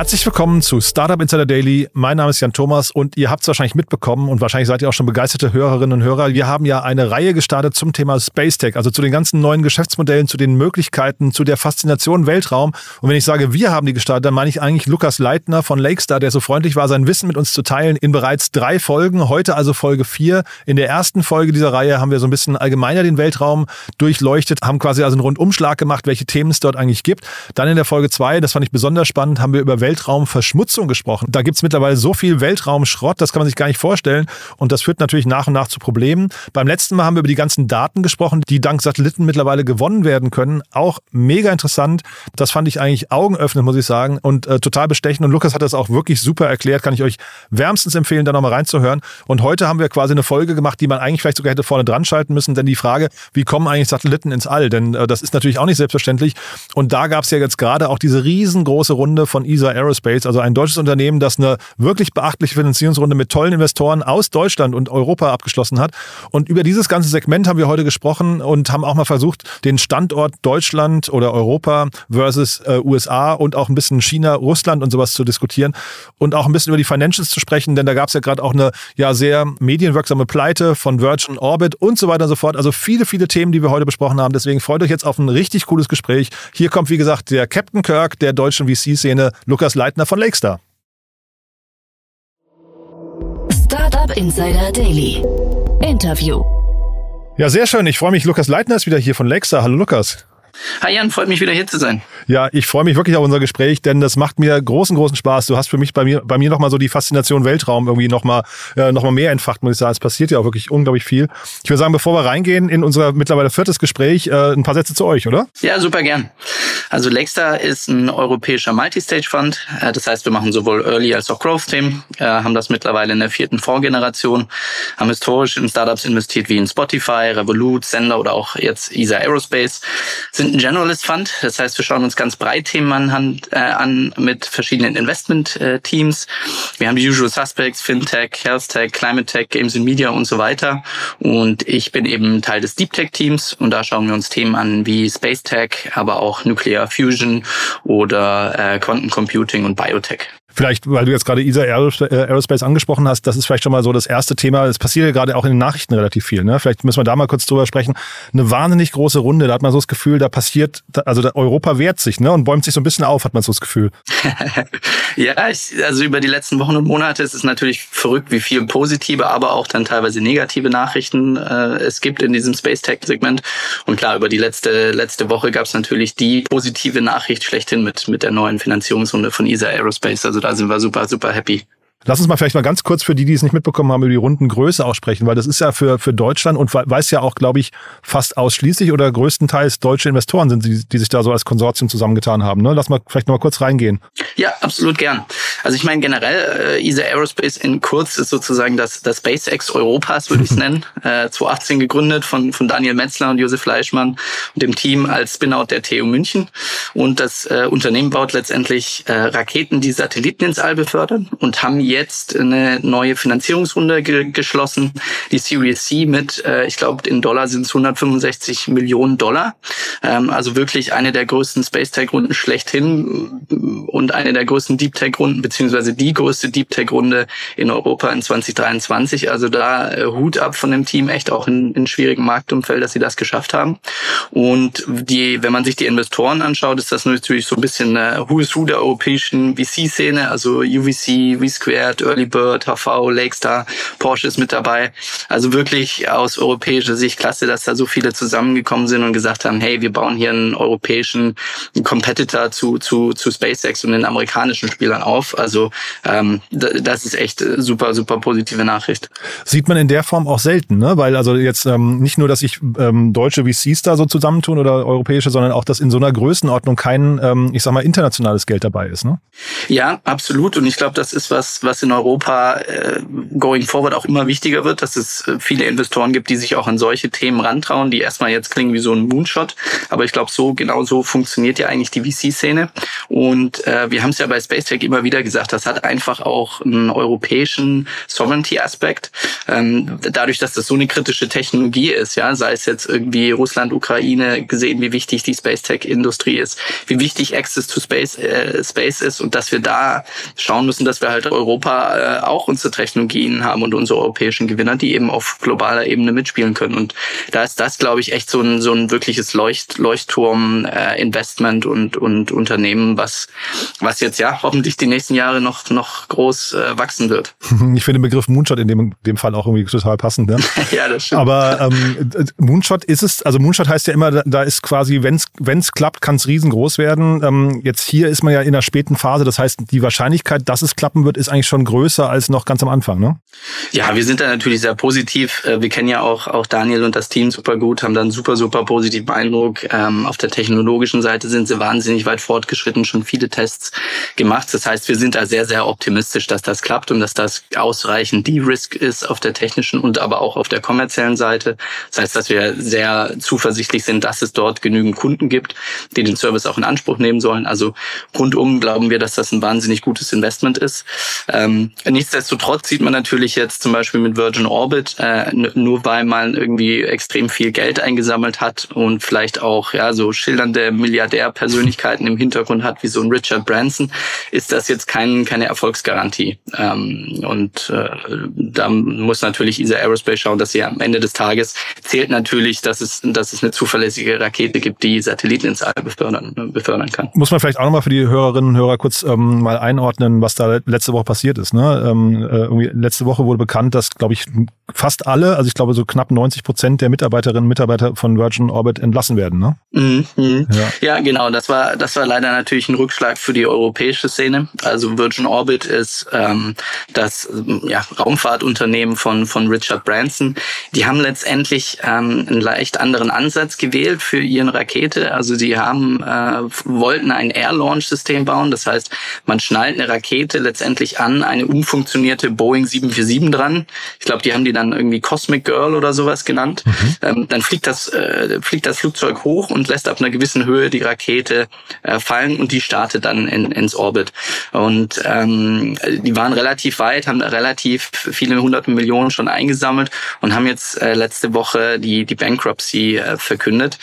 Herzlich willkommen zu Startup Insider Daily. Mein Name ist Jan Thomas und ihr habt es wahrscheinlich mitbekommen und wahrscheinlich seid ihr auch schon begeisterte Hörerinnen und Hörer. Wir haben ja eine Reihe gestartet zum Thema Space Tech, also zu den ganzen neuen Geschäftsmodellen, zu den Möglichkeiten, zu der Faszination Weltraum. Und wenn ich sage, wir haben die gestartet, dann meine ich eigentlich Lukas Leitner von Lakestar, der so freundlich war, sein Wissen mit uns zu teilen in bereits drei Folgen. Heute also Folge vier. In der ersten Folge dieser Reihe haben wir so ein bisschen allgemeiner den Weltraum durchleuchtet, haben quasi also einen Rundumschlag gemacht, welche Themen es dort eigentlich gibt. Dann in der Folge zwei, das fand ich besonders spannend, haben wir über Weltraumverschmutzung gesprochen. Da gibt es mittlerweile so viel Weltraumschrott, das kann man sich gar nicht vorstellen. Und das führt natürlich nach und nach zu Problemen. Beim letzten Mal haben wir über die ganzen Daten gesprochen, die dank Satelliten mittlerweile gewonnen werden können. Auch mega interessant. Das fand ich eigentlich augenöffnend, muss ich sagen, und äh, total bestechend. Und Lukas hat das auch wirklich super erklärt. Kann ich euch wärmstens empfehlen, da nochmal reinzuhören. Und heute haben wir quasi eine Folge gemacht, die man eigentlich vielleicht sogar hätte vorne dran schalten müssen. Denn die Frage, wie kommen eigentlich Satelliten ins All? Denn äh, das ist natürlich auch nicht selbstverständlich. Und da gab es ja jetzt gerade auch diese riesengroße Runde von ESA Aerospace, also ein deutsches Unternehmen, das eine wirklich beachtliche Finanzierungsrunde mit tollen Investoren aus Deutschland und Europa abgeschlossen hat. Und über dieses ganze Segment haben wir heute gesprochen und haben auch mal versucht, den Standort Deutschland oder Europa versus äh, USA und auch ein bisschen China, Russland und sowas zu diskutieren und auch ein bisschen über die Financials zu sprechen, denn da gab es ja gerade auch eine ja sehr medienwirksame Pleite von Virgin Orbit und so weiter und so fort. Also viele, viele Themen, die wir heute besprochen haben. Deswegen freut euch jetzt auf ein richtig cooles Gespräch. Hier kommt, wie gesagt, der Captain Kirk der deutschen VC-Szene, Lukas Leitner von Lakestar. Startup Insider Daily. Interview. Ja, sehr schön. Ich freue mich. Lukas Leitner ist wieder hier von Lakestar. Hallo Lukas. Hi Jan, freut mich wieder hier zu sein. Ja, ich freue mich wirklich auf unser Gespräch, denn das macht mir großen, großen Spaß. Du hast für mich bei mir, bei mir nochmal so die Faszination Weltraum irgendwie nochmal äh, noch mehr entfacht, muss ich sagen. Es passiert ja auch wirklich unglaublich viel. Ich würde sagen, bevor wir reingehen in unser mittlerweile viertes Gespräch, äh, ein paar Sätze zu euch, oder? Ja, super gern. Also Lakestar ist ein europäischer Multistage-Fund. Äh, das heißt, wir machen sowohl Early als auch Growth-Themen, äh, haben das mittlerweile in der vierten Vorgeneration, haben historisch in Startups investiert wie in Spotify, Revolut, Sender oder auch jetzt ESA Aerospace, sind ein Generalist Fund. Das heißt, wir schauen uns ganz breit Themen an, äh, an mit verschiedenen Investment-Teams. Wir haben die Usual Suspects, Fintech, Health Tech, Climate Tech, Games and Media und so weiter. Und ich bin eben Teil des Deep Tech Teams und da schauen wir uns Themen an wie Space Tech, aber auch Nuclear Fusion oder äh, Quantum Computing und Biotech. Vielleicht, weil du jetzt gerade ESA äh, Aerospace angesprochen hast, das ist vielleicht schon mal so das erste Thema. Es passiert ja gerade auch in den Nachrichten relativ viel. Ne? Vielleicht müssen wir da mal kurz drüber sprechen. Eine wahnsinnig große Runde. Da hat man so das Gefühl, da passiert, also Europa wehrt sich ne? und bäumt sich so ein bisschen auf, hat man so das Gefühl. ja, ich, also über die letzten Wochen und Monate ist es natürlich verrückt, wie viel positive, aber auch dann teilweise negative Nachrichten äh, es gibt in diesem Space Tech Segment. Und klar, über die letzte letzte Woche gab es natürlich die positive Nachricht schlechthin mit mit der neuen Finanzierungsrunde von ESA Aerospace. Also da sind wir super, super happy. Lass uns mal vielleicht mal ganz kurz für die, die es nicht mitbekommen haben, über die Rundengröße aussprechen, weil das ist ja für, für Deutschland und weiß ja auch, glaube ich, fast ausschließlich oder größtenteils deutsche Investoren sind, die, die sich da so als Konsortium zusammengetan haben. Ne? Lass mal vielleicht noch mal kurz reingehen. Ja, absolut gern. Also ich meine generell, äh, ESA Aerospace in kurz ist sozusagen das, das SpaceX Europas, würde ich es nennen. Äh, 2018 gegründet von, von Daniel Metzler und Josef Fleischmann und dem Team als Spinout der TU München. Und das äh, Unternehmen baut letztendlich äh, Raketen, die Satelliten ins All befördern und haben jetzt eine neue Finanzierungsrunde ge geschlossen, die Series C mit, äh, ich glaube, in Dollar sind es 165 Millionen Dollar. Ähm, also wirklich eine der größten Space Tech-Runden schlechthin und eine der größten Deep Tech-Runden, beziehungsweise die größte Deep Tech-Runde in Europa in 2023. Also da äh, Hut ab von dem Team, echt auch in, in schwierigen Marktumfeld, dass sie das geschafft haben. Und die, wenn man sich die Investoren anschaut, ist das natürlich so ein bisschen äh, Who is Who der europäischen VC-Szene, also UVC, V-Square, Wert, Early Bird, HV, Lakestar, Porsche ist mit dabei. Also wirklich aus europäischer Sicht klasse, dass da so viele zusammengekommen sind und gesagt haben, hey, wir bauen hier einen europäischen Competitor zu, zu, zu SpaceX und den amerikanischen Spielern auf. Also ähm, das ist echt super, super positive Nachricht. Sieht man in der Form auch selten, ne? Weil also jetzt ähm, nicht nur, dass sich ähm, deutsche VCs da so zusammentun oder europäische, sondern auch, dass in so einer Größenordnung kein, ähm, ich sag mal, internationales Geld dabei ist, ne? Ja, absolut. Und ich glaube, das ist was, was was in Europa äh, going forward auch immer wichtiger wird, dass es äh, viele Investoren gibt, die sich auch an solche Themen rantrauen, die erstmal jetzt klingen wie so ein Moonshot. Aber ich glaube, so genau so funktioniert ja eigentlich die VC-Szene. Und äh, wir haben es ja bei Space Tech immer wieder gesagt hast, hat einfach auch einen europäischen Sovereignty-Aspekt. Ähm, dadurch, dass das so eine kritische Technologie ist, ja, sei es jetzt irgendwie Russland, Ukraine, gesehen, wie wichtig die Space Tech-Industrie ist, wie wichtig Access to Space, äh, Space ist und dass wir da schauen müssen, dass wir halt Europa äh, auch unsere Technologien haben und unsere europäischen Gewinner, die eben auf globaler Ebene mitspielen können. Und da ist das, glaube ich, echt so ein, so ein wirkliches Leucht, Leuchtturm-Investment äh, und, und Unternehmen, was, was jetzt ja hoffentlich die nächsten Jahre noch, noch groß äh, wachsen wird. Ich finde den Begriff Moonshot in dem, dem Fall auch irgendwie total passend. Ne? ja, das stimmt. Aber ähm, Moonshot ist es, also Moonshot heißt ja immer, da ist quasi, wenn es klappt, kann es riesengroß werden. Ähm, jetzt hier ist man ja in der späten Phase, das heißt, die Wahrscheinlichkeit, dass es klappen wird, ist eigentlich schon größer als noch ganz am Anfang, ne? Ja, wir sind da natürlich sehr positiv. Äh, wir kennen ja auch, auch Daniel und das Team super gut, haben da einen super, super positiven Eindruck. Ähm, auf der technologischen Seite sind sie wahnsinnig weit fortgeschritten, schon viele Tests gemacht. Das heißt, wir sind da sehr, sehr optimistisch, dass das klappt und dass das ausreichend De-Risk ist auf der technischen und aber auch auf der kommerziellen Seite. Das heißt, dass wir sehr zuversichtlich sind, dass es dort genügend Kunden gibt, die den Service auch in Anspruch nehmen sollen. Also rundum glauben wir, dass das ein wahnsinnig gutes Investment ist. Ähm, nichtsdestotrotz sieht man natürlich jetzt zum Beispiel mit Virgin Orbit, äh, nur weil man irgendwie extrem viel Geld eingesammelt hat und vielleicht auch ja so schildernde Milliardärpersönlichkeiten im Hintergrund hat, wie so ein Richard Branson, ist das jetzt kein, keine Erfolgsgarantie. Ähm, und äh, da muss natürlich ESA Aerospace schauen, dass sie am Ende des Tages zählt natürlich, dass es, dass es eine zuverlässige Rakete gibt, die Satelliten ins All befördern, befördern kann. Muss man vielleicht auch nochmal für die Hörerinnen und Hörer kurz ähm, mal einordnen, was da letzte Woche passiert ist. Ne? Ähm, äh, irgendwie letzte Woche wurde bekannt, dass, glaube ich, fast alle, also ich glaube so knapp 90 Prozent der Mitarbeiterinnen und Mitarbeiter von Virgin Orbit entlassen werden. Ne? Mhm. Ja. ja, genau. Das war, das war leider natürlich ein Rückschlag für die europäische Szene. Also Virgin Orbit ist ähm, das ja, Raumfahrtunternehmen von, von Richard Branson. Die haben letztendlich ähm, einen leicht anderen Ansatz gewählt für ihre Rakete. Also sie haben äh, wollten ein Air-Launch-System bauen. Das heißt, man schnallt eine Rakete letztendlich an eine umfunktionierte Boeing 747 dran. Ich glaube, die haben die dann irgendwie Cosmic Girl oder sowas genannt. Mhm. Ähm, dann fliegt das, äh, fliegt das Flugzeug hoch und lässt ab einer gewissen Höhe die Rakete äh, fallen und die startet dann in, ins Orbit. Und ähm, die waren relativ weit, haben relativ viele hunderte Millionen schon eingesammelt und haben jetzt äh, letzte Woche die, die Bankruptcy äh, verkündet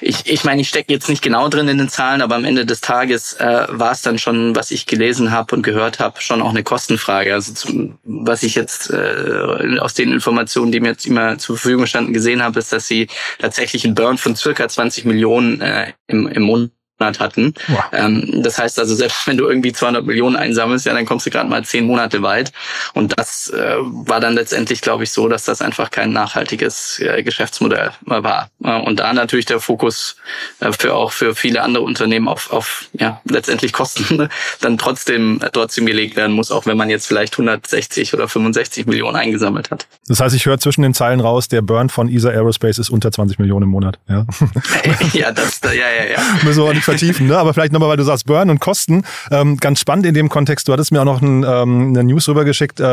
ich, ich meine, ich stecke jetzt nicht genau drin in den Zahlen, aber am Ende des Tages äh, war es dann schon, was ich gelesen habe und gehört habe, schon auch eine Kostenfrage. Also zum, was ich jetzt äh, aus den Informationen, die mir jetzt immer zur Verfügung standen, gesehen habe, ist, dass sie tatsächlich einen Burn von circa 20 Millionen äh, im, im Monat Monat hatten. Wow. Ähm, das heißt also, selbst wenn du irgendwie 200 Millionen einsammelst, ja, dann kommst du gerade mal zehn Monate weit. Und das äh, war dann letztendlich, glaube ich, so, dass das einfach kein nachhaltiges äh, Geschäftsmodell war. Äh, und da natürlich der Fokus äh, für auch für viele andere Unternehmen auf, auf ja, letztendlich Kosten dann trotzdem äh, trotzdem gelegt werden muss, auch wenn man jetzt vielleicht 160 oder 65 Millionen eingesammelt hat. Das heißt, ich höre zwischen den Zeilen raus, der Burn von ESA Aerospace ist unter 20 Millionen im Monat. Ja, ja das, ja, ja, ja. Müssen wir nicht vertiefen, ne? aber vielleicht nochmal, weil du sagst Burn und Kosten. Ähm, ganz spannend in dem Kontext, du hattest mir auch noch ein, ähm, eine News rübergeschickt, äh,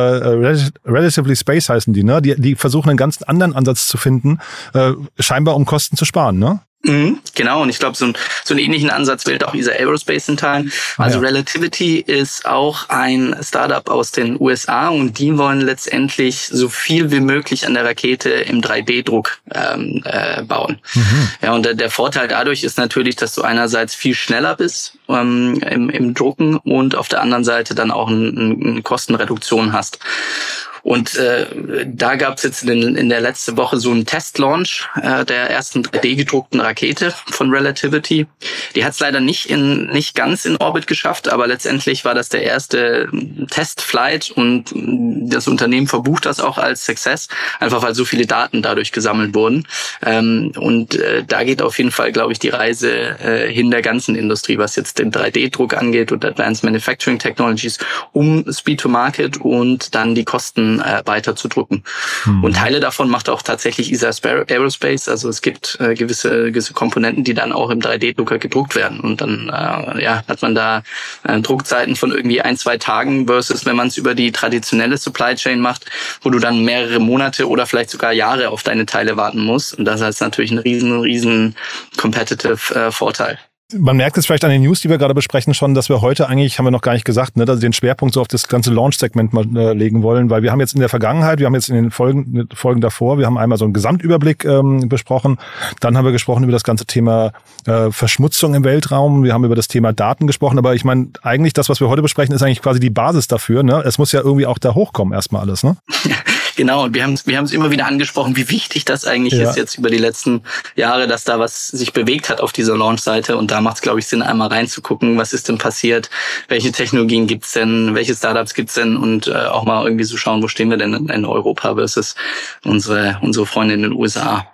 Relatively Space heißen die, ne? Die, die versuchen einen ganz anderen Ansatz zu finden, äh, scheinbar um Kosten zu sparen, ne? Mhm, genau, und ich glaube, so, ein, so einen ähnlichen Ansatz wählt auch dieser Aerospace in Teilen. Ah, also ja. Relativity ist auch ein Startup aus den USA und die wollen letztendlich so viel wie möglich an der Rakete im 3D-Druck ähm, äh, bauen. Mhm. Ja, und der, der Vorteil dadurch ist natürlich, dass du einerseits viel schneller bist ähm, im, im Drucken und auf der anderen Seite dann auch eine ein Kostenreduktion hast. Und äh, da gab es jetzt in, in der letzten Woche so einen Testlaunch äh, der ersten 3D-gedruckten Rakete von Relativity. Die hat es leider nicht in nicht ganz in Orbit geschafft, aber letztendlich war das der erste Testflight und das Unternehmen verbucht das auch als Success, einfach weil so viele Daten dadurch gesammelt wurden. Ähm, und äh, da geht auf jeden Fall, glaube ich, die Reise äh, hin der ganzen Industrie, was jetzt den 3D-Druck angeht und Advanced Manufacturing Technologies, um Speed to Market und dann die Kosten äh, weiter zu drucken. Mhm. Und Teile davon macht auch tatsächlich ESA Aerospace. Also es gibt äh, gewisse, gewisse Komponenten, die dann auch im 3D-Drucker gedruckt werden. Und dann äh, ja, hat man da äh, Druckzeiten von irgendwie ein, zwei Tagen versus wenn man es über die traditionelle Supply Chain macht, wo du dann mehrere Monate oder vielleicht sogar Jahre auf deine Teile warten musst. Und das ist natürlich ein riesen, riesen competitive äh, Vorteil. Man merkt es vielleicht an den News, die wir gerade besprechen, schon, dass wir heute eigentlich, haben wir noch gar nicht gesagt, ne, dass wir den Schwerpunkt so auf das ganze Launch-Segment mal äh, legen wollen, weil wir haben jetzt in der Vergangenheit, wir haben jetzt in den Folgen, Folgen davor, wir haben einmal so einen Gesamtüberblick ähm, besprochen, dann haben wir gesprochen über das ganze Thema äh, Verschmutzung im Weltraum, wir haben über das Thema Daten gesprochen, aber ich meine, eigentlich das, was wir heute besprechen, ist eigentlich quasi die Basis dafür. Ne? Es muss ja irgendwie auch da hochkommen, erstmal alles. Ne? Genau, und wir haben es wir haben's immer wieder angesprochen, wie wichtig das eigentlich ja. ist jetzt über die letzten Jahre, dass da was sich bewegt hat auf dieser Launch-Seite. Und da macht es, glaube ich, Sinn, einmal reinzugucken, was ist denn passiert, welche Technologien gibt's denn, welche Startups gibt's denn und äh, auch mal irgendwie so schauen, wo stehen wir denn in, Europa versus unsere, unsere Freunde in den USA.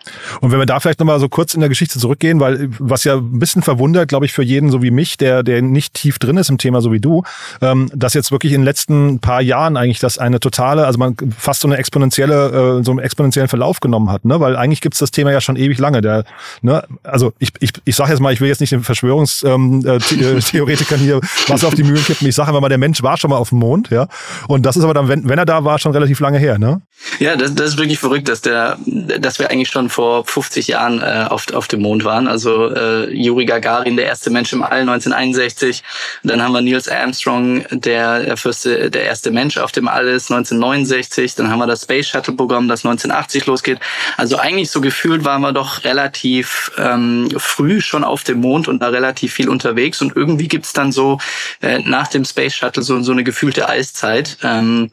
Und wenn wir da vielleicht nochmal so kurz in der Geschichte zurückgehen, weil was ja ein bisschen verwundert, glaube ich, für jeden so wie mich, der, der nicht tief drin ist im Thema so wie du, ähm, dass jetzt wirklich in den letzten paar Jahren eigentlich das eine totale, also man fast so eine exponentielle, äh, so einen exponentiellen Verlauf genommen hat, ne? Weil eigentlich gibt's das Thema ja schon ewig lange. Der, ne? Also ich, ich, ich sage jetzt mal, ich will jetzt nicht den Verschwörungstheoretikern ähm, äh, hier Wasser auf die Mühlen kippen. Ich sage immer mal, der Mensch war schon mal auf dem Mond, ja. Und das ist aber dann, wenn, wenn er da war, schon relativ lange her, ne? Ja, das, das ist wirklich verrückt, dass der, dass wir eigentlich schon vor 50 Jahren äh, auf, auf dem Mond waren. Also äh, Yuri Gagarin, der erste Mensch im All 1961. Dann haben wir Niels Armstrong, der, der, fürste, der erste Mensch auf dem All ist 1969. Dann haben wir das Space Shuttle Programm, das 1980 losgeht. Also eigentlich so gefühlt waren wir doch relativ ähm, früh schon auf dem Mond und da relativ viel unterwegs. Und irgendwie gibt's dann so äh, nach dem Space Shuttle so, so eine gefühlte Eiszeit. Ähm,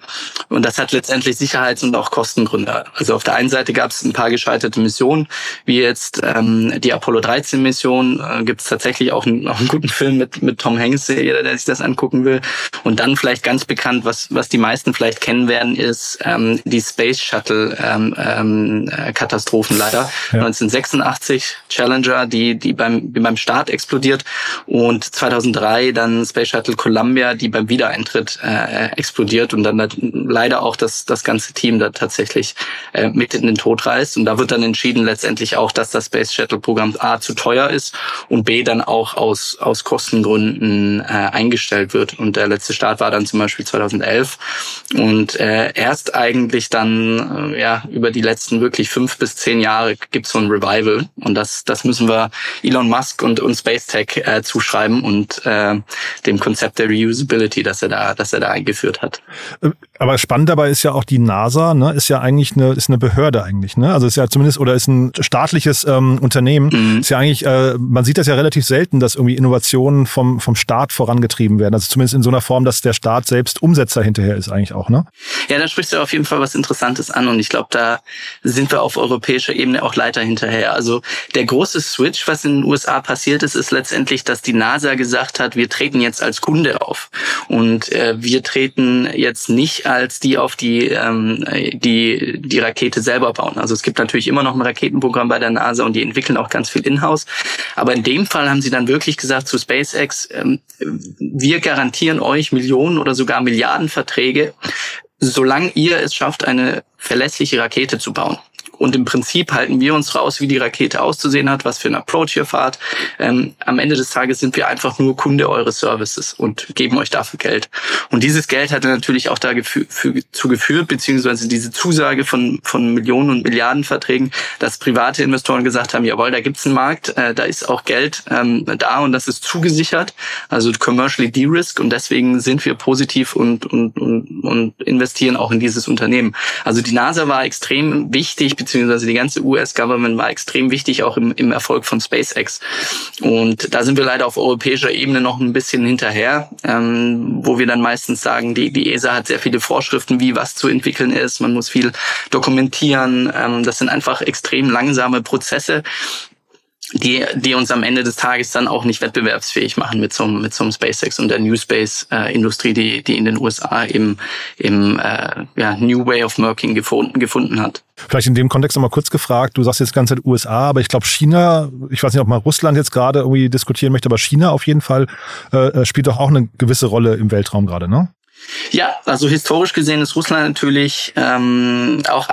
und das hat letztendlich Sicherheits- und auch Kostengründe. Also auf der einen Seite gab es ein paar gescheiterte Missionen, wie jetzt ähm, die Apollo 13 Mission. Äh, Gibt es tatsächlich auch einen, auch einen guten Film mit, mit Tom Hanks, jeder, der sich das angucken will. Und dann vielleicht ganz bekannt, was, was die meisten vielleicht kennen werden, ist ähm, die Space Shuttle ähm, ähm, Katastrophen leider. Ja. 1986 Challenger, die, die beim, die beim Start explodiert und 2003 dann Space Shuttle Columbia, die beim Wiedereintritt äh, explodiert und dann leider auch das, das ganze Team da tatsächlich äh, mit in den Tod reißt. Und da wird dann entschieden letztendlich auch, dass das Space Shuttle Programm A zu teuer ist und B dann auch aus, aus Kostengründen äh, eingestellt wird. Und der letzte Start war dann zum Beispiel 2011 und äh, erst eigentlich dann äh, ja über die letzten wirklich fünf bis zehn Jahre gibt es so ein Revival und das das müssen wir Elon Musk und und Space Tech äh, zuschreiben und äh, dem Konzept der Reusability, das er da dass er da eingeführt hat. Aber spannend dabei ist ja auch die NASA, ne, ist ja eigentlich eine ist eine Behörde eigentlich, ne? Also ist ja zumindest oder ist ein staatliches ähm, Unternehmen. Mhm. Ist ja eigentlich äh, man sieht das ja relativ selten, dass irgendwie Innovationen vom vom Staat vorangetrieben werden. Also zumindest in so einer Form, dass der Staat selbst Umsetzer hinterher ist eigentlich auch, ne? Ja, da sprichst du auf jeden Fall was Interessantes an und ich glaube, da sind wir auf europäischer Ebene auch leider hinterher. Also der große Switch, was in den USA passiert ist, ist letztendlich, dass die NASA gesagt hat, wir treten jetzt als Kunde auf und äh, wir treten jetzt nicht als die auf die ähm, die die Rakete selber bauen. Also es gibt natürlich immer noch ein Raketenprogramm bei der NASA und die entwickeln auch ganz viel in-house. Aber in dem Fall haben sie dann wirklich gesagt zu SpaceX, ähm, wir garantieren euch Millionen oder sogar Milliardenverträge solange ihr es schafft, eine verlässliche Rakete zu bauen. Und im Prinzip halten wir uns raus, wie die Rakete auszusehen hat, was für ein Approach ihr fahrt. Ähm, am Ende des Tages sind wir einfach nur Kunde eures Services und geben euch dafür Geld. Und dieses Geld hat natürlich auch dazu geführt, beziehungsweise diese Zusage von, von Millionen und Milliarden Verträgen, dass private Investoren gesagt haben, jawohl, da gibt's einen Markt, äh, da ist auch Geld ähm, da und das ist zugesichert, also commercially de-risk und deswegen sind wir positiv und, und, und, und investieren auch in dieses Unternehmen. Also die NASA war extrem wichtig, beziehungsweise die ganze US-Government war extrem wichtig, auch im, im Erfolg von SpaceX. Und da sind wir leider auf europäischer Ebene noch ein bisschen hinterher, ähm, wo wir dann meistens sagen, die, die ESA hat sehr viele Vorschriften, wie was zu entwickeln ist. Man muss viel dokumentieren. Ähm, das sind einfach extrem langsame Prozesse die, die uns am Ende des Tages dann auch nicht wettbewerbsfähig machen mit so, mit so einem SpaceX und der New Space-Industrie, äh, die, die in den USA im, im äh, ja, New Way of Working gefunden, gefunden hat. Vielleicht in dem Kontext nochmal kurz gefragt, du sagst jetzt die ganze Zeit USA, aber ich glaube China, ich weiß nicht, ob man Russland jetzt gerade irgendwie diskutieren möchte, aber China auf jeden Fall äh, äh spielt doch auch eine gewisse Rolle im Weltraum gerade, ne? Ja, also historisch gesehen ist Russland natürlich ähm, auch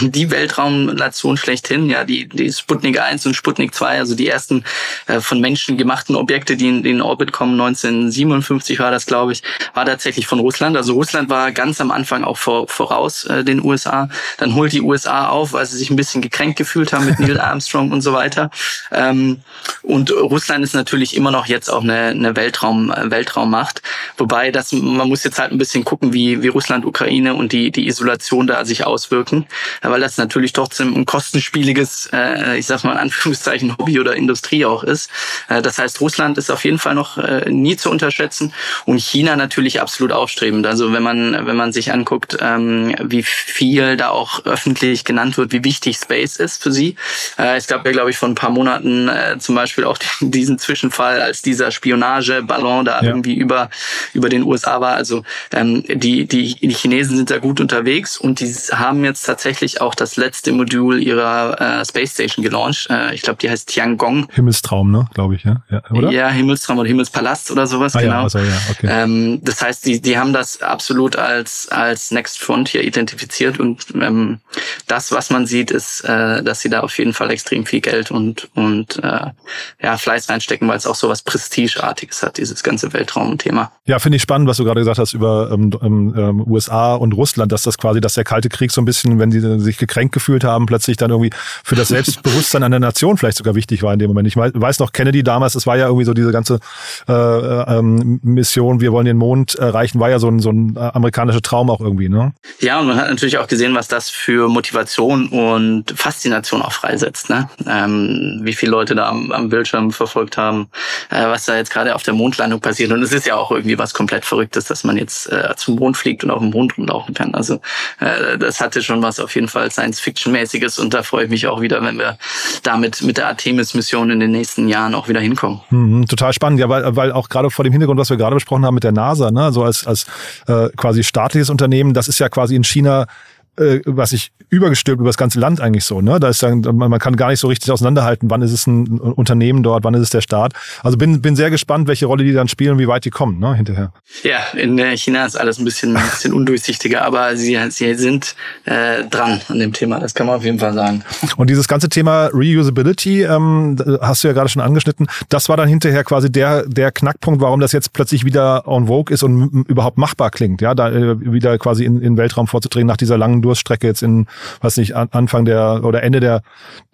die Weltraumnation schlechthin. Ja, die, die Sputnik 1 und Sputnik 2, also die ersten äh, von Menschen gemachten Objekte, die in, den Orbit kommen, 1957 war das, glaube ich, war tatsächlich von Russland. Also Russland war ganz am Anfang auch vor, voraus äh, den USA. Dann holt die USA auf, weil sie sich ein bisschen gekränkt gefühlt haben mit Neil Armstrong und so weiter. Ähm, und Russland ist natürlich immer noch jetzt auch eine, eine Weltraum, äh, Weltraummacht. Wobei das, man muss jetzt halt ein bisschen gucken, wie, wie Russland, Ukraine und die, die Isolation da sich auswirken, weil das natürlich trotzdem ein kostenspieliges, äh, ich sag mal in Anführungszeichen, Hobby oder Industrie auch ist. Äh, das heißt, Russland ist auf jeden Fall noch äh, nie zu unterschätzen und China natürlich absolut aufstrebend. Also wenn man, wenn man sich anguckt, ähm, wie viel da auch öffentlich genannt wird, wie wichtig Space ist für sie. Äh, es gab ja, glaube ich, vor ein paar Monaten äh, zum Beispiel auch diesen Zwischenfall, als dieser Spionageballon da ja. irgendwie über, über den USA war. Also ähm, die, die, die Chinesen sind da gut unterwegs und die haben jetzt tatsächlich auch das letzte Modul ihrer äh, Space Station gelauncht. Äh, ich glaube, die heißt Tiangong. Himmelstraum, ne? Glaube ich, ja. ja. oder? Ja, Himmelstraum oder Himmelspalast oder sowas, ah, genau. Ja, also, ja, okay. ähm, das heißt, die, die haben das absolut als, als Next Frontier identifiziert und ähm, das, was man sieht, ist, äh, dass sie da auf jeden Fall extrem viel Geld und, und äh, ja, Fleiß reinstecken, weil es auch so was Prestigeartiges hat, dieses ganze Weltraumthema. Ja, finde ich spannend, was du gerade gesagt hast über ähm, ähm, USA und Russland, dass das quasi, dass der Kalte Krieg so ein bisschen, wenn die sich gekränkt gefühlt haben, plötzlich dann irgendwie für das Selbstbewusstsein der Nation vielleicht sogar wichtig war in dem Moment. Ich weiß noch, Kennedy damals, es war ja irgendwie so diese ganze äh, ähm, Mission, wir wollen den Mond erreichen, war ja so ein, so ein amerikanischer Traum auch irgendwie, ne? Ja, und man hat natürlich auch gesehen, was das für Motivation und Faszination auch freisetzt, ne? Ähm, wie viele Leute da am, am Bildschirm verfolgt haben, äh, was da jetzt gerade auf der Mondlandung passiert. Und es ist ja auch irgendwie was komplett Verrücktes, dass man jetzt äh, zum Mond fliegt und auf dem Mond rumlaufen kann. Also äh, das hatte schon was auf jeden Fall Science-Fiction-mäßiges und da freue ich mich auch wieder, wenn wir damit mit der Artemis-Mission in den nächsten Jahren auch wieder hinkommen. Mhm, total spannend, ja, weil, weil auch gerade vor dem Hintergrund, was wir gerade besprochen haben mit der NASA, ne, so als, als äh, quasi staatliches Unternehmen, das ist ja quasi in China äh, was sich übergestülpt über das ganze Land eigentlich so. Ne? Da ist dann, man kann gar nicht so richtig auseinanderhalten, wann ist es ein Unternehmen dort, wann ist es der Staat. Also bin, bin sehr gespannt, welche Rolle die dann spielen und wie weit die kommen ne, hinterher. Ja, in äh, China ist alles ein bisschen, ein bisschen undurchsichtiger, aber sie, sie sind äh, dran an dem Thema, das kann man auf jeden Fall sagen. Und dieses ganze Thema Reusability, ähm, hast du ja gerade schon angeschnitten, das war dann hinterher quasi der, der Knackpunkt, warum das jetzt plötzlich wieder on vogue ist und überhaupt machbar klingt, ja, da äh, wieder quasi in, in Weltraum vorzudringen nach dieser langen Durststrecke jetzt in, weiß nicht, Anfang der oder Ende der,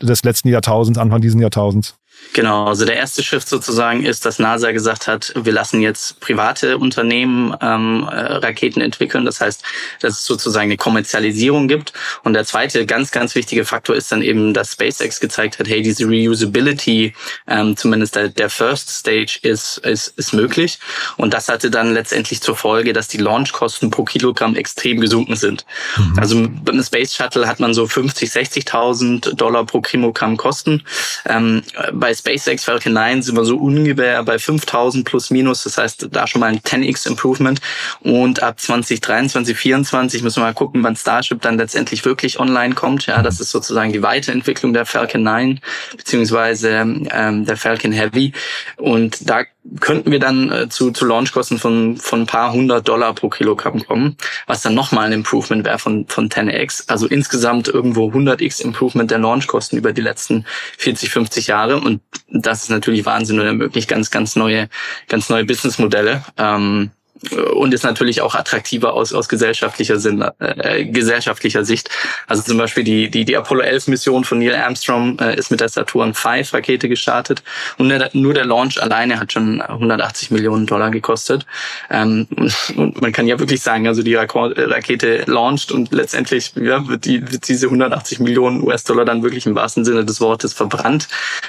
des letzten Jahrtausends, Anfang diesen Jahrtausends. Genau, also der erste Shift sozusagen ist, dass NASA gesagt hat, wir lassen jetzt private Unternehmen ähm, äh, Raketen entwickeln. Das heißt, dass es sozusagen eine Kommerzialisierung gibt. Und der zweite ganz, ganz wichtige Faktor ist dann eben, dass SpaceX gezeigt hat, hey, diese Reusability, ähm, zumindest der, der First Stage ist, ist, ist möglich. Und das hatte dann letztendlich zur Folge, dass die Launchkosten pro Kilogramm extrem gesunken sind. Mhm. Also beim Space Shuttle hat man so 50, 60.000 Dollar pro Kilogramm Kosten. Ähm, bei SpaceX Falcon 9 sind wir so ungefähr bei 5000 plus minus. Das heißt, da schon mal ein 10x Improvement. Und ab 2023, 2024 müssen wir mal gucken, wann Starship dann letztendlich wirklich online kommt. Ja, das ist sozusagen die Weiterentwicklung der Falcon 9 beziehungsweise ähm, der Falcon Heavy. Und da könnten wir dann äh, zu, zu Launchkosten von, von ein paar hundert Dollar pro Kilogramm kommen, was dann nochmal ein Improvement wäre von, von 10x. Also insgesamt irgendwo 100x Improvement der Launchkosten über die letzten 40, 50 Jahre. Und das ist natürlich Wahnsinn und ermöglicht ganz, ganz neue, ganz neue Businessmodelle. Ähm, und ist natürlich auch attraktiver aus, aus gesellschaftlicher, Sinn, äh, gesellschaftlicher Sicht. Also zum Beispiel die, die, die Apollo 11 Mission von Neil Armstrong äh, ist mit der Saturn V Rakete gestartet und der, nur der Launch alleine hat schon 180 Millionen Dollar gekostet. Ähm, und man kann ja wirklich sagen, also die Rakete launcht und letztendlich ja, wird, die, wird diese 180 Millionen US-Dollar dann wirklich im wahrsten Sinne des Wortes verbrannt.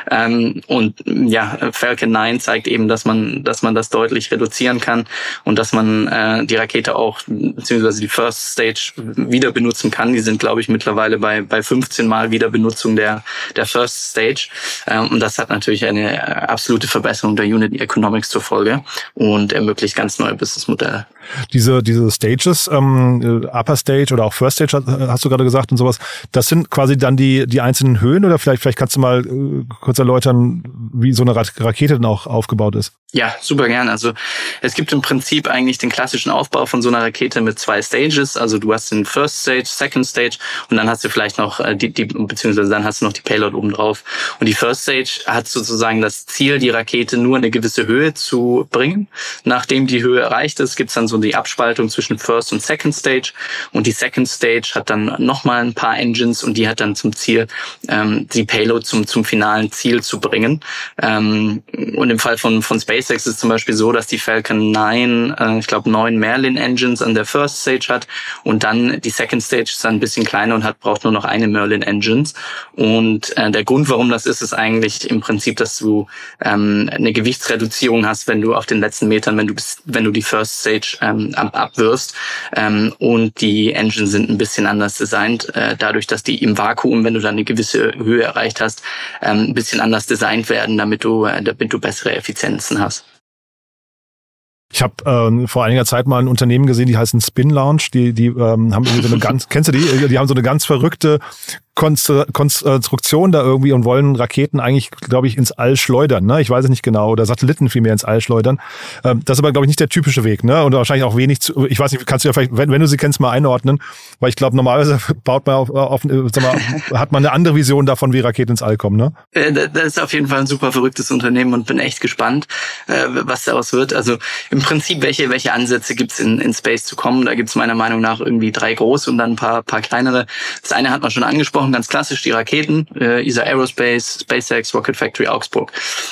Ähm, und ja, Falcon 9 zeigt eben, dass man, dass man das deutlich reduzieren kann und dass man äh, die Rakete auch, beziehungsweise die First Stage wieder benutzen kann. Die sind, glaube ich, mittlerweile bei, bei 15 Mal Wiederbenutzung der, der First Stage. Ähm, und das hat natürlich eine absolute Verbesserung der Unit Economics zur Folge und ermöglicht ganz neue Businessmodelle. Diese, diese Stages, ähm, Upper Stage oder auch First Stage, hast du gerade gesagt und sowas, das sind quasi dann die, die einzelnen Höhen oder vielleicht, vielleicht kannst du mal äh, kurz erläutern, wie so eine Rakete dann auch aufgebaut ist? Ja, super gern. Also es gibt im Prinzip eigentlich den klassischen Aufbau von so einer Rakete mit zwei Stages. Also du hast den First Stage, Second Stage und dann hast du vielleicht noch äh, die, die beziehungsweise dann hast du noch die Payload oben drauf. Und die First Stage hat sozusagen das Ziel, die Rakete nur eine gewisse Höhe zu bringen. Nachdem die Höhe erreicht ist, gibt's dann so die Abspaltung zwischen First und Second Stage. Und die Second Stage hat dann nochmal ein paar Engines und die hat dann zum Ziel, ähm, die Payload zum, zum finalen Ziel zu bringen. Ähm, und im Fall von, von Space SpaceX ist zum Beispiel so, dass die Falcon 9, äh, ich glaube, neun Merlin Engines an der First Stage hat und dann die Second Stage ist dann ein bisschen kleiner und hat braucht nur noch eine Merlin Engines. Und äh, der Grund, warum das ist, ist eigentlich im Prinzip, dass du ähm, eine Gewichtsreduzierung hast, wenn du auf den letzten Metern, wenn du bist, wenn du die First Stage ähm, ab, abwirfst. Ähm, und die Engines sind ein bisschen anders designt, äh, dadurch, dass die im Vakuum, wenn du dann eine gewisse Höhe erreicht hast, ähm, ein bisschen anders designt werden, damit du, äh, damit du bessere Effizienzen hast hast. Ich habe ähm, vor einiger Zeit mal ein Unternehmen gesehen, die heißen Spin Lounge. Die, die ähm, haben so eine ganz, kennst du die? Die haben so eine ganz verrückte Konstruktion da irgendwie und wollen Raketen eigentlich, glaube ich, ins All schleudern. Ne? Ich weiß es nicht genau. Oder Satelliten vielmehr ins All schleudern. Ähm, das ist aber, glaube ich, nicht der typische Weg. Ne? Und wahrscheinlich auch wenig zu, ich weiß nicht, kannst du ja vielleicht, wenn, wenn du sie kennst, mal einordnen. Weil ich glaube, normalerweise baut man auf, auf sag mal, hat man eine andere Vision davon, wie Raketen ins All kommen. Ne? Äh, das ist auf jeden Fall ein super verrücktes Unternehmen und bin echt gespannt, äh, was daraus wird. Also im Prinzip, welche, welche Ansätze gibt's in, in Space zu kommen? Da gibt's meiner Meinung nach irgendwie drei große und dann ein paar, paar kleinere. Das eine hat man schon angesprochen brauchen ganz klassisch die Raketen, äh, ESA Aerospace, SpaceX, Rocket Factory Augsburg.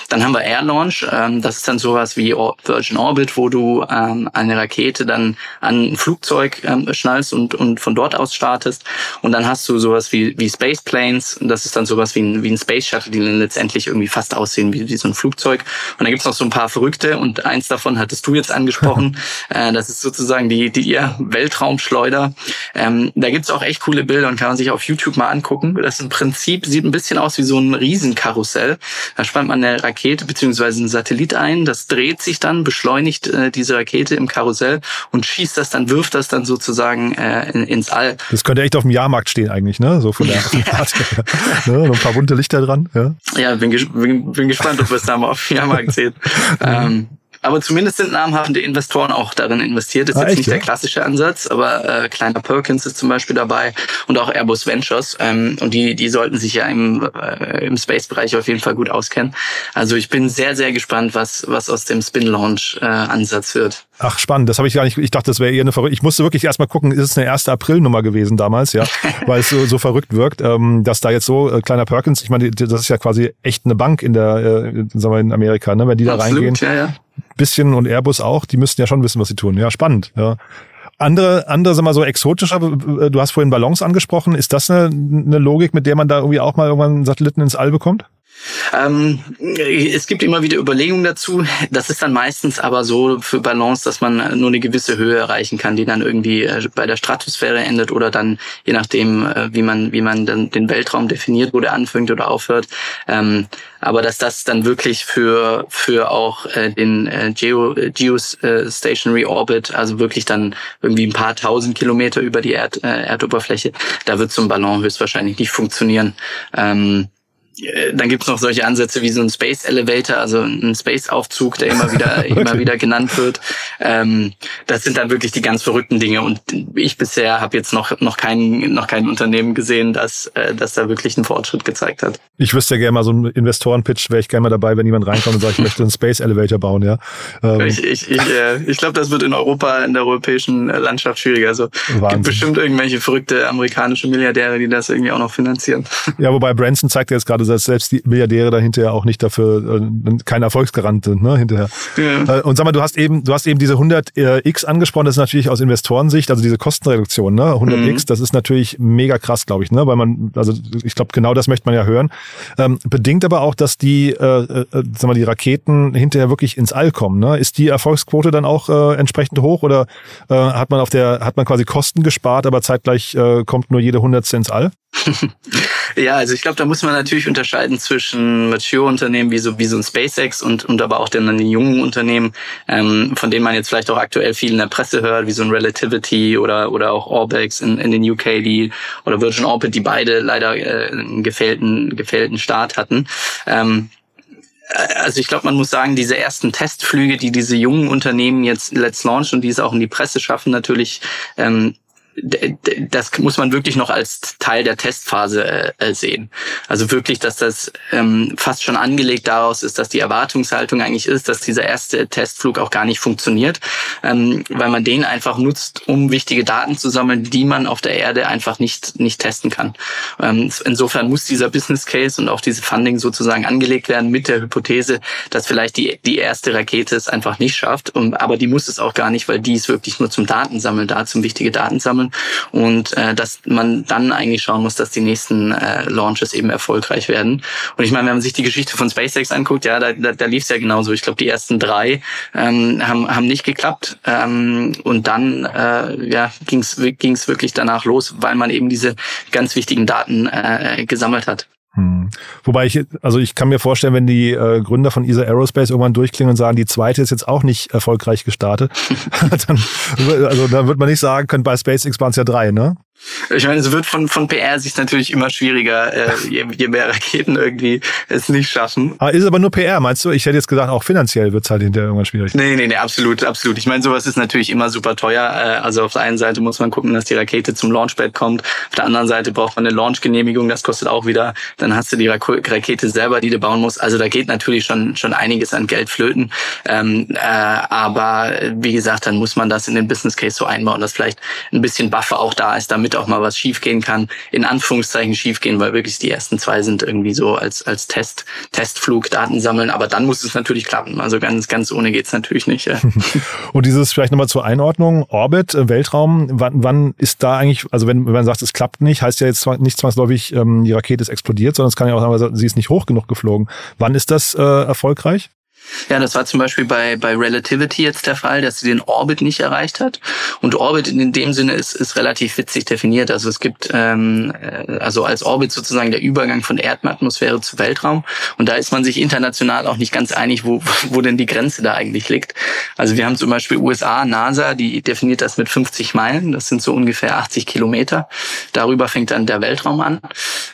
Dann haben wir Air Launch, ähm, das ist dann sowas wie Virgin Orbit, wo du ähm, eine Rakete dann an ein Flugzeug ähm, schnallst und, und von dort aus startest. Und dann hast du sowas wie, wie Space Planes, das ist dann sowas wie ein, wie ein Space Shuttle, die dann letztendlich irgendwie fast aussehen wie, wie so ein Flugzeug. Und dann gibt's noch so ein paar Verrückte und eins davon hattest du jetzt angesprochen. äh, das ist sozusagen die, die ja, Weltraumschleuder. Ähm, da gibt's auch echt coole Bilder und kann man sich auf YouTube mal angucken angucken. Das im Prinzip sieht ein bisschen aus wie so ein Riesenkarussell. Da spannt man eine Rakete beziehungsweise einen Satellit ein, das dreht sich dann, beschleunigt äh, diese Rakete im Karussell und schießt das dann, wirft das dann sozusagen äh, in, ins All. Das könnte echt auf dem Jahrmarkt stehen eigentlich, ne? So von der Art. ne? Ein paar bunte Lichter dran. Ja, ja bin, bin, bin gespannt, ob wir es da mal auf dem Jahrmarkt sehen. ähm, aber zumindest sind namhafte Investoren auch darin investiert. Das ist ah, jetzt echt, nicht ja? der klassische Ansatz, aber äh, kleiner Perkins ist zum Beispiel dabei und auch Airbus Ventures. Ähm, und die, die sollten sich ja im, äh, im Space-Bereich auf jeden Fall gut auskennen. Also ich bin sehr, sehr gespannt, was, was aus dem Spin-Launch-Ansatz äh, wird. Ach, spannend. Das habe ich gar nicht. Ich dachte, das wäre eher eine verrückte. Ich musste wirklich erstmal gucken, ist es eine erste April-Nummer gewesen damals, ja, weil es so, so verrückt wirkt, ähm, dass da jetzt so äh, kleiner Perkins, ich meine, das ist ja quasi echt eine Bank in der, äh, sagen wir in Amerika, ne, wenn die da Absolut, reingehen. Ja, ja bisschen und Airbus auch, die müssten ja schon wissen, was sie tun. Ja, spannend. Ja. Andere, andere, sag mal so exotischer, du hast vorhin Ballons angesprochen. Ist das eine, eine Logik, mit der man da irgendwie auch mal irgendwann Satelliten ins All bekommt? Ähm, es gibt immer wieder Überlegungen dazu. Das ist dann meistens aber so für Balance, dass man nur eine gewisse Höhe erreichen kann, die dann irgendwie äh, bei der Stratosphäre endet oder dann je nachdem, äh, wie man wie man dann den Weltraum definiert, wo der anfängt oder aufhört. Ähm, aber dass das dann wirklich für für auch äh, den Geo, Geostationary Orbit, also wirklich dann irgendwie ein paar tausend Kilometer über die Erd, Erdoberfläche, da wird so ein Ballon höchstwahrscheinlich nicht funktionieren. Ähm, äh, dann gibt's noch solche Ansätze wie so ein Space Elevator, also ein Space-Aufzug, der immer wieder, okay. immer wieder genannt wird. Ähm, das sind dann wirklich die ganz verrückten Dinge. Und ich bisher habe jetzt noch, noch, kein, noch kein Unternehmen gesehen, das, äh, das da wirklich einen Fortschritt gezeigt hat. Ich wüsste ja gerne mal so einen Investoren-Pitch, wäre ich gerne mal dabei, wenn jemand reinkommt und sagt, ich möchte einen Space Elevator bauen, ja. Ähm. Ich, ich, ich, äh, ich glaube, das wird in Europa, in der europäischen Landschaft schwieriger. Also Wahnsinn. gibt bestimmt irgendwelche verrückte amerikanische Milliardäre, die das irgendwie auch noch finanzieren. Ja, wobei Branson zeigt ja jetzt gerade dass selbst die Milliardäre dahinter ja auch nicht dafür äh, kein Erfolgsgarant sind, ne, hinterher. Ja. Äh, und sag mal, du hast eben, du hast eben diese 100x angesprochen, das ist natürlich aus Investorensicht, also diese Kostenreduktion, ne, 100x, mhm. das ist natürlich mega krass, glaube ich, ne, weil man, also ich glaube, genau das möchte man ja hören. Ähm, bedingt aber auch, dass die, äh, äh, sag mal, die Raketen hinterher wirklich ins All kommen, ne? Ist die Erfolgsquote dann auch äh, entsprechend hoch oder äh, hat man auf der, hat man quasi Kosten gespart, aber zeitgleich äh, kommt nur jede Hundertste ins All? ja, also ich glaube, da muss man natürlich unterscheiden zwischen Mature-Unternehmen wie so, wie so ein SpaceX und, und aber auch den, den jungen Unternehmen, ähm, von denen man jetzt vielleicht auch aktuell viel in der Presse hört, wie so ein Relativity oder, oder auch Orbex in, in den UK, die, oder Virgin Orbit, die beide leider äh, einen gefällten, gefällten Start hatten. Ähm, also ich glaube, man muss sagen, diese ersten Testflüge, die diese jungen Unternehmen jetzt let's launch und die es auch in die Presse schaffen, natürlich ähm, das muss man wirklich noch als Teil der Testphase äh, sehen. Also wirklich, dass das ähm, fast schon angelegt daraus ist, dass die Erwartungshaltung eigentlich ist, dass dieser erste Testflug auch gar nicht funktioniert, ähm, weil man den einfach nutzt, um wichtige Daten zu sammeln, die man auf der Erde einfach nicht nicht testen kann. Ähm, insofern muss dieser Business Case und auch diese Funding sozusagen angelegt werden mit der Hypothese, dass vielleicht die die erste Rakete es einfach nicht schafft, aber die muss es auch gar nicht, weil die ist wirklich nur zum Datensammeln da, zum wichtige Datensammeln sammeln und äh, dass man dann eigentlich schauen muss, dass die nächsten äh, Launches eben erfolgreich werden. Und ich meine, wenn man sich die Geschichte von SpaceX anguckt, ja, da, da, da lief es ja genauso. Ich glaube, die ersten drei ähm, haben, haben nicht geklappt ähm, und dann äh, ja, ging es wirklich danach los, weil man eben diese ganz wichtigen Daten äh, gesammelt hat. Hm. Wobei ich, also ich kann mir vorstellen, wenn die äh, Gründer von ESA Aerospace irgendwann durchklingen und sagen, die zweite ist jetzt auch nicht erfolgreich gestartet, dann, also dann wird man nicht sagen können, bei SpaceX waren es ja drei, ne? Ich meine, es wird von, von PR-Sicht natürlich immer schwieriger, äh, je, je mehr Raketen irgendwie es nicht schaffen. Aber ist aber nur PR, meinst du? Ich hätte jetzt gesagt, auch finanziell wird es halt hinterher irgendwann schwierig. Nee, nee, nee, absolut, absolut. Ich meine, sowas ist natürlich immer super teuer. Äh, also auf der einen Seite muss man gucken, dass die Rakete zum Launchpad kommt. Auf der anderen Seite braucht man eine Launchgenehmigung, das kostet auch wieder. Dann hast du die Rakete selber, die du bauen musst. Also da geht natürlich schon, schon einiges an Geld flöten. Ähm, äh, aber wie gesagt, dann muss man das in den Business Case so einbauen, dass vielleicht ein bisschen Buffer auch da ist, damit auch mal was schiefgehen kann, in Anführungszeichen schiefgehen, weil wirklich die ersten zwei sind irgendwie so als, als Test, Testflug Daten sammeln. Aber dann muss es natürlich klappen. Also ganz, ganz ohne geht's natürlich nicht. Ja. Und dieses vielleicht nochmal zur Einordnung, Orbit, äh, Weltraum, wann, wann ist da eigentlich, also wenn, wenn man sagt, es klappt nicht, heißt ja jetzt nicht zwangsläufig, ähm, die Rakete ist explodiert, sondern es kann ja auch sagen, sie ist nicht hoch genug geflogen. Wann ist das äh, erfolgreich? Ja, das war zum Beispiel bei, bei Relativity jetzt der Fall, dass sie den Orbit nicht erreicht hat. Und Orbit in dem Sinne ist, ist relativ witzig definiert. Also es gibt ähm, äh, also als Orbit sozusagen der Übergang von Erdatmosphäre zu Weltraum. Und da ist man sich international auch nicht ganz einig, wo, wo denn die Grenze da eigentlich liegt. Also wir haben zum Beispiel USA, NASA, die definiert das mit 50 Meilen. Das sind so ungefähr 80 Kilometer. Darüber fängt dann der Weltraum an.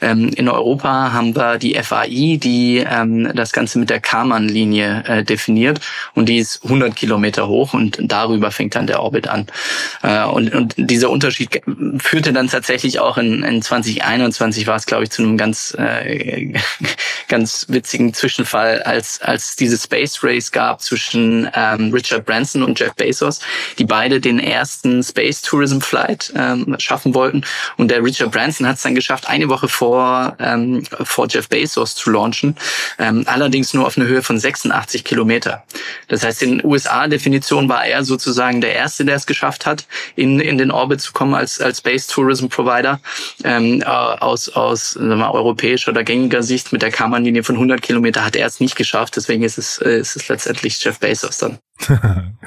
Ähm, in Europa haben wir die FAI, die ähm, das Ganze mit der Karman-Linie äh, definiert und die ist 100 Kilometer hoch und darüber fängt dann der Orbit an. Äh, und, und dieser Unterschied führte dann tatsächlich auch in, in 2021 war es, glaube ich, zu einem ganz äh, ganz witzigen Zwischenfall, als als es diese Space Race gab zwischen ähm, Richard Branson und Jeff Bezos, die beide den ersten Space Tourism Flight ähm, schaffen wollten und der Richard Branson hat es dann geschafft, eine Woche vor ähm, vor Jeff Bezos zu launchen, ähm, allerdings nur auf eine Höhe von 86 80 Kilometer. Das heißt, in USA-Definition war er sozusagen der Erste, der es geschafft hat, in, in den Orbit zu kommen als, als Space Tourism Provider. Ähm, äh, aus aus sagen wir, europäischer oder gängiger Sicht mit der Kammernlinie von 100 Kilometer hat er es nicht geschafft. Deswegen ist es, äh, ist es letztendlich Jeff Bezos dann.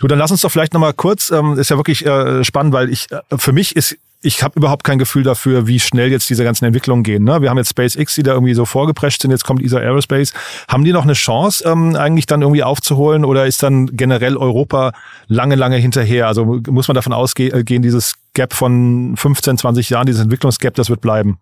du, dann lass uns doch vielleicht nochmal kurz, ähm, ist ja wirklich äh, spannend, weil ich, äh, für mich ist ich habe überhaupt kein Gefühl dafür, wie schnell jetzt diese ganzen Entwicklungen gehen. Ne? Wir haben jetzt SpaceX, die da irgendwie so vorgeprescht sind, jetzt kommt ESA Aerospace. Haben die noch eine Chance, ähm, eigentlich dann irgendwie aufzuholen oder ist dann generell Europa lange, lange hinterher? Also muss man davon ausgehen, dieses Gap von 15, 20 Jahren, dieses Entwicklungsgap, das wird bleiben?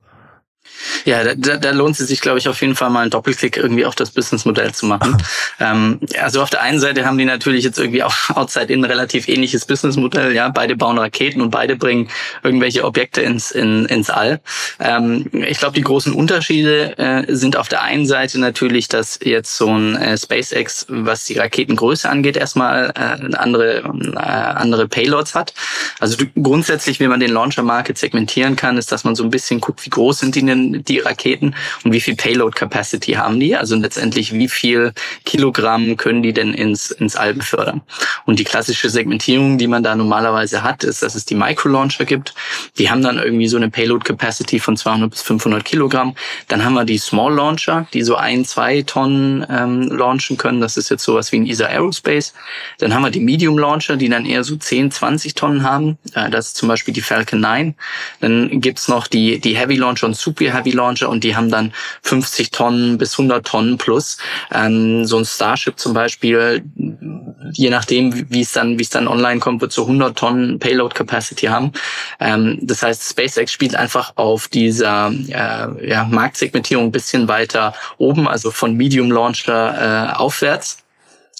Ja, da, da lohnt es sich, glaube ich, auf jeden Fall mal einen Doppelklick irgendwie auf das Businessmodell zu machen. ähm, also auf der einen Seite haben die natürlich jetzt irgendwie auch outside in relativ ähnliches Businessmodell. Ja, beide bauen Raketen und beide bringen irgendwelche Objekte ins in, ins All. Ähm, ich glaube, die großen Unterschiede äh, sind auf der einen Seite natürlich, dass jetzt so ein äh, SpaceX, was die Raketengröße angeht, erstmal äh, andere äh, andere Payloads hat. Also du, grundsätzlich, wie man den Launcher Market segmentieren kann, ist, dass man so ein bisschen guckt, wie groß sind die denn die Raketen und wie viel Payload Capacity haben die? Also letztendlich, wie viel Kilogramm können die denn ins, ins All befördern? Und die klassische Segmentierung, die man da normalerweise hat, ist, dass es die Micro-Launcher gibt. Die haben dann irgendwie so eine Payload Capacity von 200 bis 500 Kilogramm. Dann haben wir die Small Launcher, die so ein, zwei Tonnen ähm, launchen können. Das ist jetzt sowas wie ein ESA Aerospace. Dann haben wir die Medium Launcher, die dann eher so 10, 20 Tonnen haben. Äh, das ist zum Beispiel die Falcon 9. Dann gibt's noch die, die Heavy Launcher und Super Heavy Launcher und die haben dann 50 Tonnen bis 100 Tonnen plus. Ähm, so ein Starship zum Beispiel, je nachdem, wie es dann, wie es dann online kommt, wird so 100 Tonnen Payload Capacity haben. Ähm, das heißt, SpaceX spielt einfach auf dieser äh, ja, Marktsegmentierung ein bisschen weiter oben, also von Medium Launcher äh, aufwärts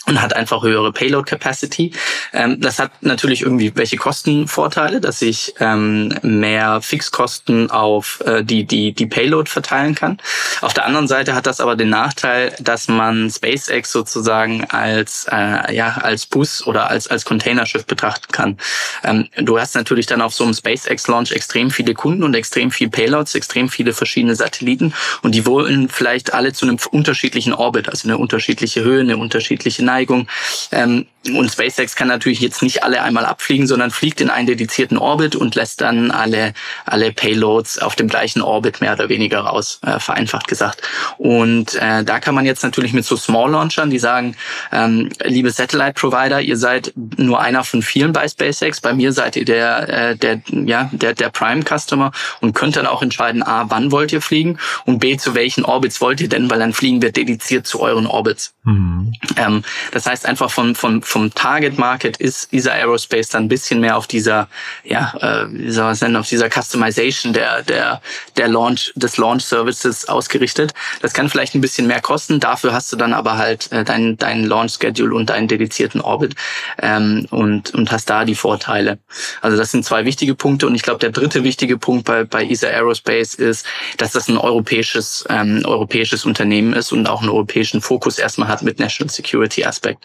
und hat einfach höhere Payload Capacity. Ähm, das hat natürlich irgendwie welche Kostenvorteile, dass ich ähm, mehr Fixkosten auf äh, die, die, die Payload verteilen kann. Auf der anderen Seite hat das aber den Nachteil, dass man SpaceX sozusagen als, äh, ja, als Bus oder als, als Containerschiff betrachten kann. Ähm, du hast natürlich dann auf so einem SpaceX-Launch extrem viele Kunden und extrem viel Payloads, extrem viele verschiedene Satelliten und die wollen vielleicht alle zu einem unterschiedlichen Orbit, also eine unterschiedliche Höhe, eine unterschiedliche Neigung. Ähm, und SpaceX kann natürlich jetzt nicht alle einmal abfliegen, sondern fliegt in einen dedizierten Orbit und lässt dann alle, alle Payloads auf dem gleichen Orbit mehr oder weniger raus, äh, vereinfacht gesagt. Und äh, da kann man jetzt natürlich mit so Small Launchern, die sagen, ähm, liebe Satellite Provider, ihr seid nur einer von vielen bei SpaceX, bei mir seid ihr der, äh, der, ja, der, der Prime Customer und könnt dann auch entscheiden, A, wann wollt ihr fliegen und B, zu welchen Orbits wollt ihr denn, weil dann fliegen wir dediziert zu euren Orbits. Mhm. Ähm, das heißt einfach von, von vom Target Market ist ESA Aerospace dann ein bisschen mehr auf dieser, ja, äh, wie soll man es auf dieser Customization der, der, der Launch, des Launch Services ausgerichtet. Das kann vielleicht ein bisschen mehr kosten. Dafür hast du dann aber halt äh, deinen, deinen Launch Schedule und deinen dedizierten Orbit, ähm, und, und hast da die Vorteile. Also das sind zwei wichtige Punkte. Und ich glaube, der dritte wichtige Punkt bei, bei ESA Aerospace ist, dass das ein europäisches, ähm, europäisches Unternehmen ist und auch einen europäischen Fokus erstmal hat mit National Security Aspekt.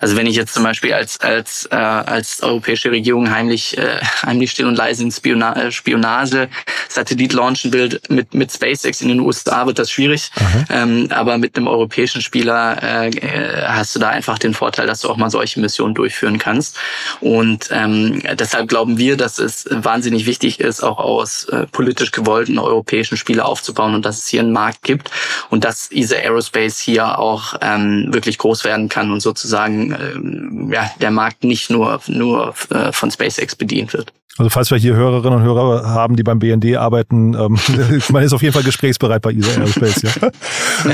Also wenn ich jetzt zum Beispiel als als äh, als europäische Regierung heimlich äh, heimlich still und leise in Spiona äh, Spionage Satellit launchen will mit mit SpaceX in den USA wird das schwierig, ähm, aber mit einem europäischen Spieler äh, äh, hast du da einfach den Vorteil, dass du auch mal solche Missionen durchführen kannst. Und ähm, deshalb glauben wir, dass es wahnsinnig wichtig ist, auch aus äh, politisch gewollten europäischen Spieler aufzubauen und dass es hier einen Markt gibt und dass ESA Aerospace hier auch ähm, wirklich groß werden kann und sozusagen äh, ja, der Markt nicht nur, nur äh, von SpaceX bedient wird. Also falls wir hier Hörerinnen und Hörer haben, die beim BND arbeiten, ähm, man ist auf jeden Fall gesprächsbereit bei ESA Aerospace. Ja.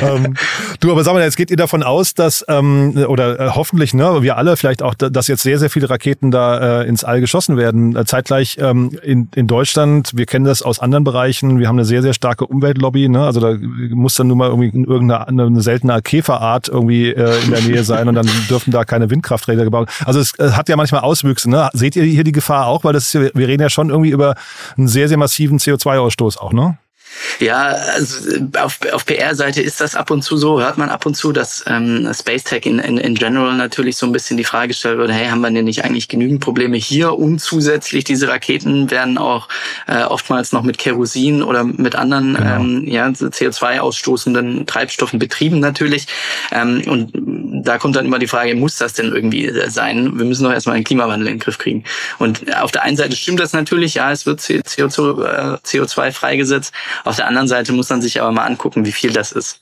ähm, du, aber sag mal, jetzt geht ihr davon aus, dass, ähm, oder äh, hoffentlich, ne, wir alle vielleicht auch, dass jetzt sehr, sehr viele Raketen da äh, ins All geschossen werden. Äh, zeitgleich ähm, in, in Deutschland, wir kennen das aus anderen Bereichen, wir haben eine sehr, sehr starke Umweltlobby. Ne? Also da muss dann nur mal irgendwie irgendeine eine seltene Käferart irgendwie äh, in der Nähe sein und dann dürfen da keine Windkrafträder gebaut. Also es äh, hat ja manchmal Auswüchse. Ne? Seht ihr hier die Gefahr auch? Weil das ist ja wir reden ja schon irgendwie über einen sehr, sehr massiven CO2-Ausstoß auch, ne? Ja, also auf, auf PR-Seite ist das ab und zu so, hört man ab und zu, dass ähm, Space Tech in, in, in general natürlich so ein bisschen die Frage gestellt wird, hey, haben wir denn nicht eigentlich genügend Probleme hier und zusätzlich diese Raketen werden auch äh, oftmals noch mit Kerosin oder mit anderen genau. ähm, ja, CO2-ausstoßenden Treibstoffen betrieben natürlich. Ähm, und da kommt dann immer die Frage, muss das denn irgendwie sein? Wir müssen doch erstmal den Klimawandel in den Griff kriegen. Und auf der einen Seite stimmt das natürlich, ja, es wird CO2, CO2 freigesetzt. Auf der anderen Seite muss man sich aber mal angucken, wie viel das ist.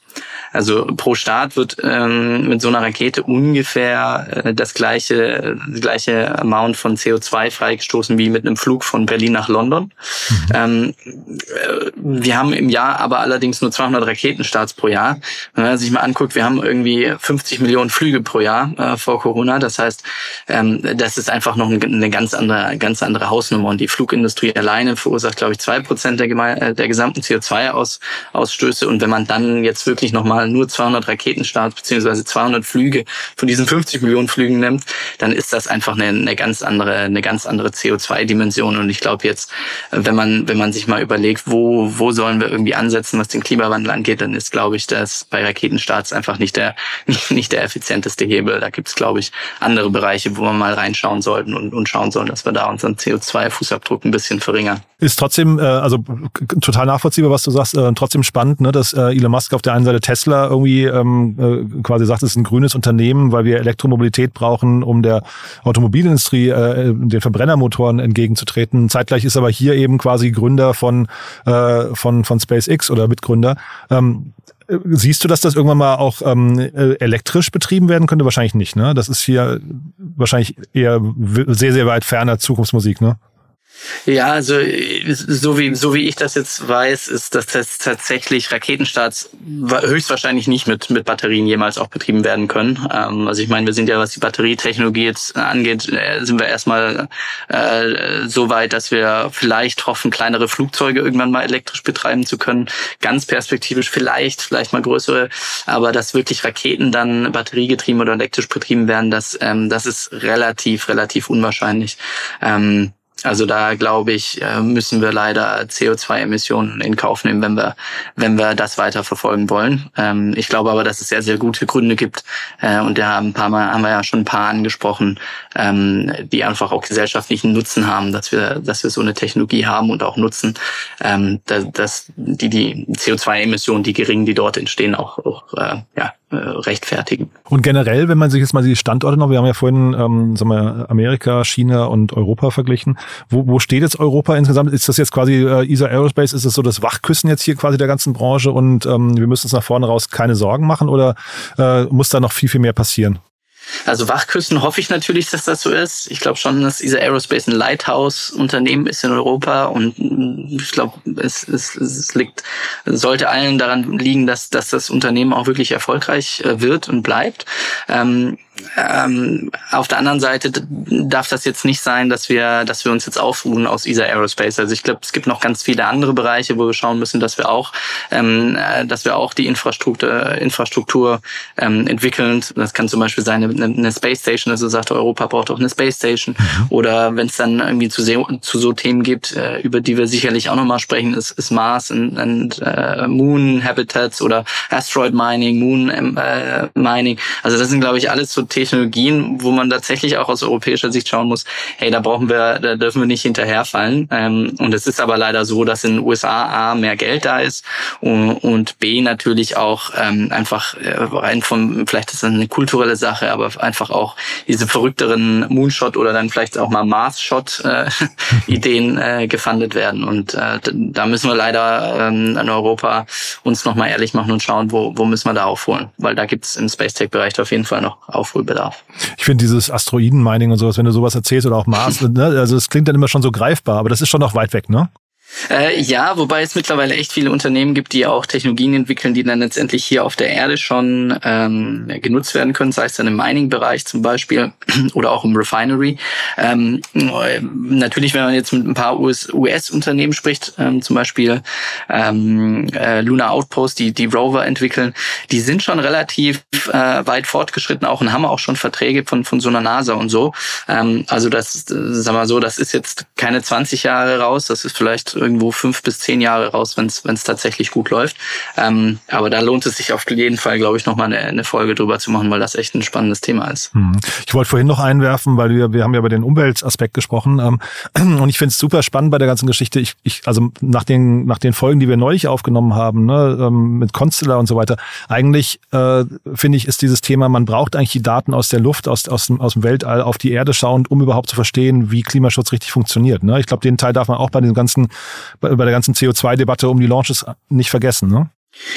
Also pro Start wird ähm, mit so einer Rakete ungefähr äh, das gleiche, das gleiche Amount von CO2 freigestoßen wie mit einem Flug von Berlin nach London. Mhm. Ähm, äh, wir haben im Jahr aber allerdings nur 200 Raketenstarts pro Jahr. Wenn man sich mal anguckt, wir haben irgendwie 50 Millionen Flüge pro Jahr äh, vor Corona. Das heißt, ähm, das ist einfach noch eine ganz andere, ganz andere Hausnummer. Und die Flugindustrie alleine verursacht, glaube ich, zwei Prozent der, äh, der gesamten CO2-Ausstöße. Und wenn man dann jetzt wirklich nochmal mal nur 200 Raketenstarts beziehungsweise 200 Flüge von diesen 50 Millionen Flügen nimmt, dann ist das einfach eine, eine ganz andere, eine ganz andere CO2-Dimension. Und ich glaube jetzt, wenn man, wenn man sich mal überlegt, wo, wo sollen wir irgendwie ansetzen, was den Klimawandel angeht, dann ist, glaube ich, das bei Raketenstarts einfach nicht der, nicht der effizienteste Hebel. Da gibt es, glaube ich, andere Bereiche, wo wir mal reinschauen sollten und, und schauen sollen, dass wir da unseren CO2-Fußabdruck ein bisschen verringern. Ist trotzdem, äh, also total nachvollziehbar, was du sagst, äh, trotzdem spannend, ne, dass äh, Elon Musk auf der einen Seite Tesla Tesla irgendwie ähm, äh, quasi sagt, es ist ein grünes Unternehmen, weil wir Elektromobilität brauchen, um der Automobilindustrie, äh, den Verbrennermotoren entgegenzutreten. Zeitgleich ist aber hier eben quasi Gründer von, äh, von, von SpaceX oder Mitgründer. Ähm, Siehst du, dass das irgendwann mal auch ähm, äh, elektrisch betrieben werden könnte? Wahrscheinlich nicht, ne? Das ist hier wahrscheinlich eher sehr, sehr weit ferner Zukunftsmusik, ne? Ja, also so wie, so wie ich das jetzt weiß, ist, dass das tatsächlich Raketenstarts höchstwahrscheinlich nicht mit, mit Batterien jemals auch betrieben werden können. Ähm, also ich meine, wir sind ja, was die Batterietechnologie jetzt angeht, äh, sind wir erstmal äh, so weit, dass wir vielleicht hoffen, kleinere Flugzeuge irgendwann mal elektrisch betreiben zu können. Ganz perspektivisch vielleicht, vielleicht mal größere, aber dass wirklich Raketen dann batteriegetrieben oder elektrisch betrieben werden, das, ähm, das ist relativ, relativ unwahrscheinlich. Ähm, also da glaube ich, äh, müssen wir leider CO2-Emissionen in Kauf nehmen, wenn wir, wenn wir das weiter verfolgen wollen. Ähm, ich glaube aber, dass es sehr, sehr gute Gründe gibt. Äh, und da haben ein paar Mal, haben wir ja schon ein paar angesprochen, ähm, die einfach auch gesellschaftlichen Nutzen haben, dass wir, dass wir so eine Technologie haben und auch nutzen, ähm, dass die, die CO2-Emissionen, die geringen, die dort entstehen, auch, auch äh, ja, rechtfertigen. Und generell, wenn man sich jetzt mal die Standorte noch, wir haben ja vorhin ähm, sagen wir, Amerika, China und Europa verglichen. Wo, wo steht jetzt Europa insgesamt? Ist das jetzt quasi äh, ESA Aerospace, ist das so das Wachküssen jetzt hier quasi der ganzen Branche und ähm, wir müssen uns nach vorne raus keine Sorgen machen oder äh, muss da noch viel, viel mehr passieren? Also Wachküssen hoffe ich natürlich, dass das so ist. Ich glaube schon, dass dieser Aerospace ein Lighthouse-Unternehmen ist in Europa und ich glaube, es, es, es liegt, sollte allen daran liegen, dass, dass das Unternehmen auch wirklich erfolgreich äh, wird und bleibt. Ähm, ähm, auf der anderen Seite darf das jetzt nicht sein, dass wir, dass wir uns jetzt aufruhen aus ESA Aerospace. Also ich glaube, es gibt noch ganz viele andere Bereiche, wo wir schauen müssen, dass wir auch, ähm, äh, dass wir auch die Infrastruktur, Infrastruktur ähm, entwickeln. Das kann zum Beispiel sein eine, eine Space Station, also sagt Europa braucht auch eine Space Station. Mhm. Oder wenn es dann irgendwie zu, zu so Themen gibt, äh, über die wir sicherlich auch nochmal sprechen, ist, ist Mars und, und äh, Moon Habitats oder Asteroid Mining, Moon äh, Mining. Also das sind, glaube ich, alles so Technologien, wo man tatsächlich auch aus europäischer Sicht schauen muss, hey, da brauchen wir, da dürfen wir nicht hinterherfallen. Ähm, und es ist aber leider so, dass in den USA A mehr Geld da ist und, und B natürlich auch ähm, einfach äh, rein vom, vielleicht ist das eine kulturelle Sache, aber einfach auch diese verrückteren Moonshot oder dann vielleicht auch mal Mars-Shot-Ideen äh, äh, gefundet werden. Und äh, da müssen wir leider ähm, in Europa uns nochmal ehrlich machen und schauen, wo, wo müssen wir da aufholen. Weil da gibt es im Space Tech-Bereich auf jeden Fall noch Aufholbedarf. Bedarf. Ich finde dieses Asteroiden-Mining und sowas, wenn du sowas erzählst oder auch Mars, ne, also es klingt dann immer schon so greifbar, aber das ist schon noch weit weg, ne? Äh, ja, wobei es mittlerweile echt viele Unternehmen gibt, die auch Technologien entwickeln, die dann letztendlich hier auf der Erde schon ähm, genutzt werden können, sei es dann im Mining-Bereich zum Beispiel oder auch im Refinery. Ähm, natürlich, wenn man jetzt mit ein paar US-Unternehmen spricht, ähm, zum Beispiel ähm, äh, Lunar Outpost, die die Rover entwickeln, die sind schon relativ äh, weit fortgeschritten auch und haben auch schon Verträge von von so einer NASA und so. Ähm, also das, sagen wir so, das ist jetzt keine 20 Jahre raus, das ist vielleicht irgendwo fünf bis zehn Jahre raus, wenn es tatsächlich gut läuft. Ähm, aber da lohnt es sich auf jeden Fall, glaube ich, nochmal eine, eine Folge drüber zu machen, weil das echt ein spannendes Thema ist. Hm. Ich wollte vorhin noch einwerfen, weil wir, wir haben ja über den Umweltaspekt gesprochen. Ähm, und ich finde es super spannend bei der ganzen Geschichte. Ich, ich, also nach den, nach den Folgen, die wir neulich aufgenommen haben, ne, ähm, mit Constellar und so weiter, eigentlich äh, finde ich, ist dieses Thema, man braucht eigentlich die Daten aus der Luft, aus, aus, aus dem Weltall auf die Erde schauend, um überhaupt zu verstehen, wie Klimaschutz richtig funktioniert. Ne? Ich glaube, den Teil darf man auch bei den ganzen bei, bei der ganzen CO2-Debatte um die Launches nicht vergessen. Ne?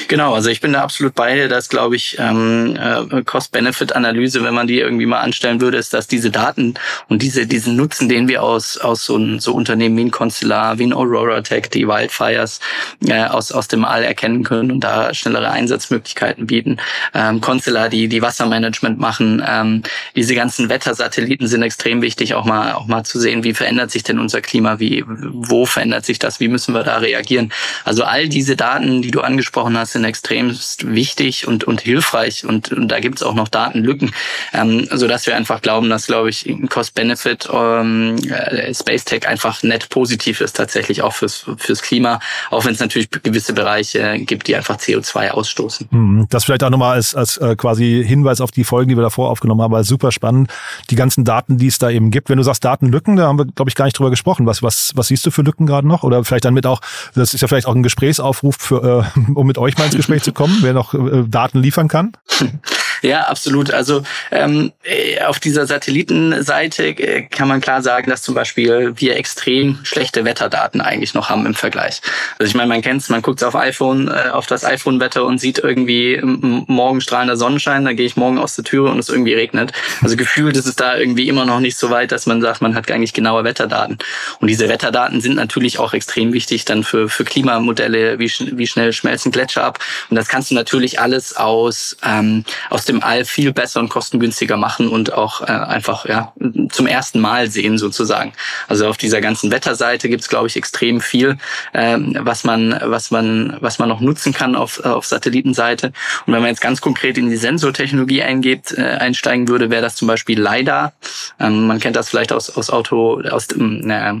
Genau, also ich bin da absolut bei dir, dass, glaube ich, ähm, äh, Cost-Benefit-Analyse, wenn man die irgendwie mal anstellen würde, ist, dass diese Daten und diese, diesen Nutzen, den wir aus, aus so, so Unternehmen wie ein Constellar, wie ein Aurora Tech, die Wildfires äh, aus, aus dem All erkennen können und da schnellere Einsatzmöglichkeiten bieten. Ähm, Constellar, die, die Wassermanagement machen, ähm, diese ganzen Wettersatelliten sind extrem wichtig, auch mal, auch mal zu sehen, wie verändert sich denn unser Klima, wie, wo verändert sich das, wie müssen wir da reagieren. Also all diese Daten, die du angesprochen angesprochen hast, sind extremst wichtig und, und hilfreich. Und, und da gibt es auch noch Datenlücken, ähm, sodass wir einfach glauben, dass, glaube ich, Cost-Benefit ähm, äh, Space Tech einfach net positiv ist, tatsächlich auch fürs, fürs Klima, auch wenn es natürlich gewisse Bereiche gibt, die einfach CO2 ausstoßen. Mhm. Das vielleicht auch nochmal als, als äh, quasi Hinweis auf die Folgen, die wir davor aufgenommen haben, weil super spannend. Die ganzen Daten, die es da eben gibt. Wenn du sagst Datenlücken, da haben wir, glaube ich, gar nicht drüber gesprochen. Was, was, was siehst du für Lücken gerade noch? Oder vielleicht dann mit auch, das ist ja vielleicht auch ein Gesprächsaufruf für, äh, um mit euch mal ins Gespräch zu kommen, wer noch äh, Daten liefern kann? Ja, absolut. Also ähm, äh, auf dieser Satellitenseite äh, kann man klar sagen, dass zum Beispiel wir extrem schlechte Wetterdaten eigentlich noch haben im Vergleich. Also ich meine, man kennt's, man guckt auf iPhone, äh, auf das iPhone-Wetter und sieht irgendwie morgen strahlender Sonnenschein, dann gehe ich morgen aus der Tür und es irgendwie regnet. Also gefühlt ist es da irgendwie immer noch nicht so weit, dass man sagt, man hat eigentlich genaue Wetterdaten. Und diese Wetterdaten sind natürlich auch extrem wichtig dann für, für Klimamodelle, wie, wie schnell schmelzen Gletscher ab. Und das kannst du natürlich alles aus, ähm, aus dem All viel besser und kostengünstiger machen und auch äh, einfach ja, zum ersten Mal sehen sozusagen. Also auf dieser ganzen Wetterseite gibt's glaube ich, extrem viel, ähm, was man, was man, was man noch nutzen kann auf, auf Satellitenseite. Und wenn man jetzt ganz konkret in die Sensortechnologie eingeht, äh, einsteigen würde, wäre das zum Beispiel LiDAR. Ähm, man kennt das vielleicht aus, aus Auto, aus, äh,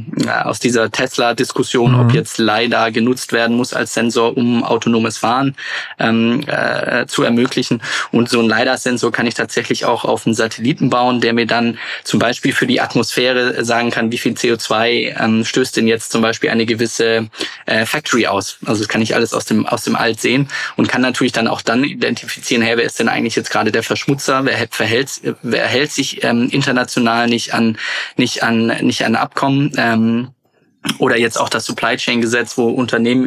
aus dieser Tesla-Diskussion, mhm. ob jetzt LiDAR genutzt werden muss als Sensor, um autonomes Fahren ähm, äh, zu ermöglichen. Und so ein LiDAR-Sensor kann ich tatsächlich auch auf einen Satelliten bauen, der mir dann zum Beispiel für die Atmosphäre sagen kann, wie viel CO2 ähm, stößt denn jetzt zum Beispiel eine gewisse äh, Factory aus. Also das kann ich alles aus dem, aus dem Alt sehen und kann natürlich dann auch dann identifizieren, hey, wer ist denn eigentlich jetzt gerade der Verschmutzer, wer verhält, wer hält sich ähm, international nicht an, nicht an, nicht an Abkommen, ähm, oder jetzt auch das Supply Chain Gesetz, wo Unternehmen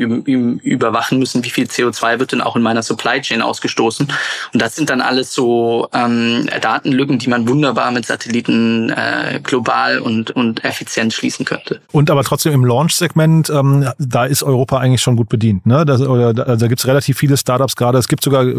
überwachen müssen, wie viel CO2 wird denn auch in meiner Supply Chain ausgestoßen. Und das sind dann alles so ähm, Datenlücken, die man wunderbar mit Satelliten äh, global und, und effizient schließen könnte. Und aber trotzdem im Launch-Segment, ähm, da ist Europa eigentlich schon gut bedient. Ne? Das, oder, also da gibt es relativ viele Startups gerade. Es gibt sogar, äh,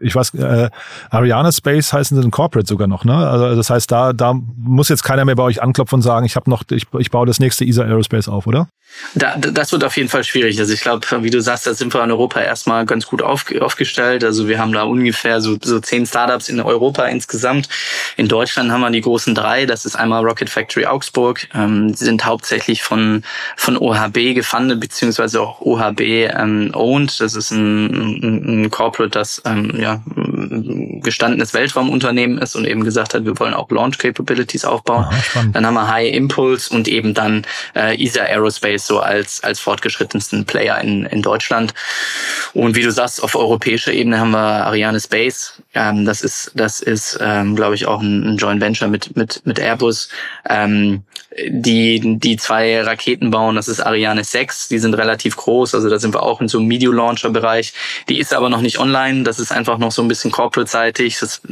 ich weiß, äh, Ariane Space heißen sie ein Corporate sogar noch. Ne? Also das heißt, da, da muss jetzt keiner mehr bei euch anklopfen und sagen, ich habe noch, ich, ich baue das nächste ESA Aerospace auf, oder? Da, das wird auf jeden Fall schwierig. Also ich glaube, wie du sagst, da sind wir in Europa erstmal ganz gut auf, aufgestellt. Also wir haben da ungefähr so, so zehn Startups in Europa insgesamt. In Deutschland haben wir die großen drei. Das ist einmal Rocket Factory Augsburg. Ähm, die sind hauptsächlich von, von OHB gefundet, beziehungsweise auch OHB ähm, owned. Das ist ein, ein, Corporate, das ähm, ja, gestandenes Weltraumunternehmen ist und eben gesagt hat, wir wollen auch Launch Capabilities aufbauen. Aha, dann haben wir High Impulse und eben dann äh, ESA Aerospace so als, als fortgeschrittensten Player in, in Deutschland. Und wie du sagst, auf europäischer Ebene haben wir Ariane Space. Ähm, das ist, das ist, ähm, glaube ich, auch ein, ein Joint Venture mit, mit, mit Airbus. Ähm, die, die zwei Raketen bauen, das ist Ariane 6, die sind relativ groß, also da sind wir auch in so einem Medio-Launcher-Bereich. Die ist aber noch nicht online, das ist einfach noch so ein bisschen corporate-seitig, das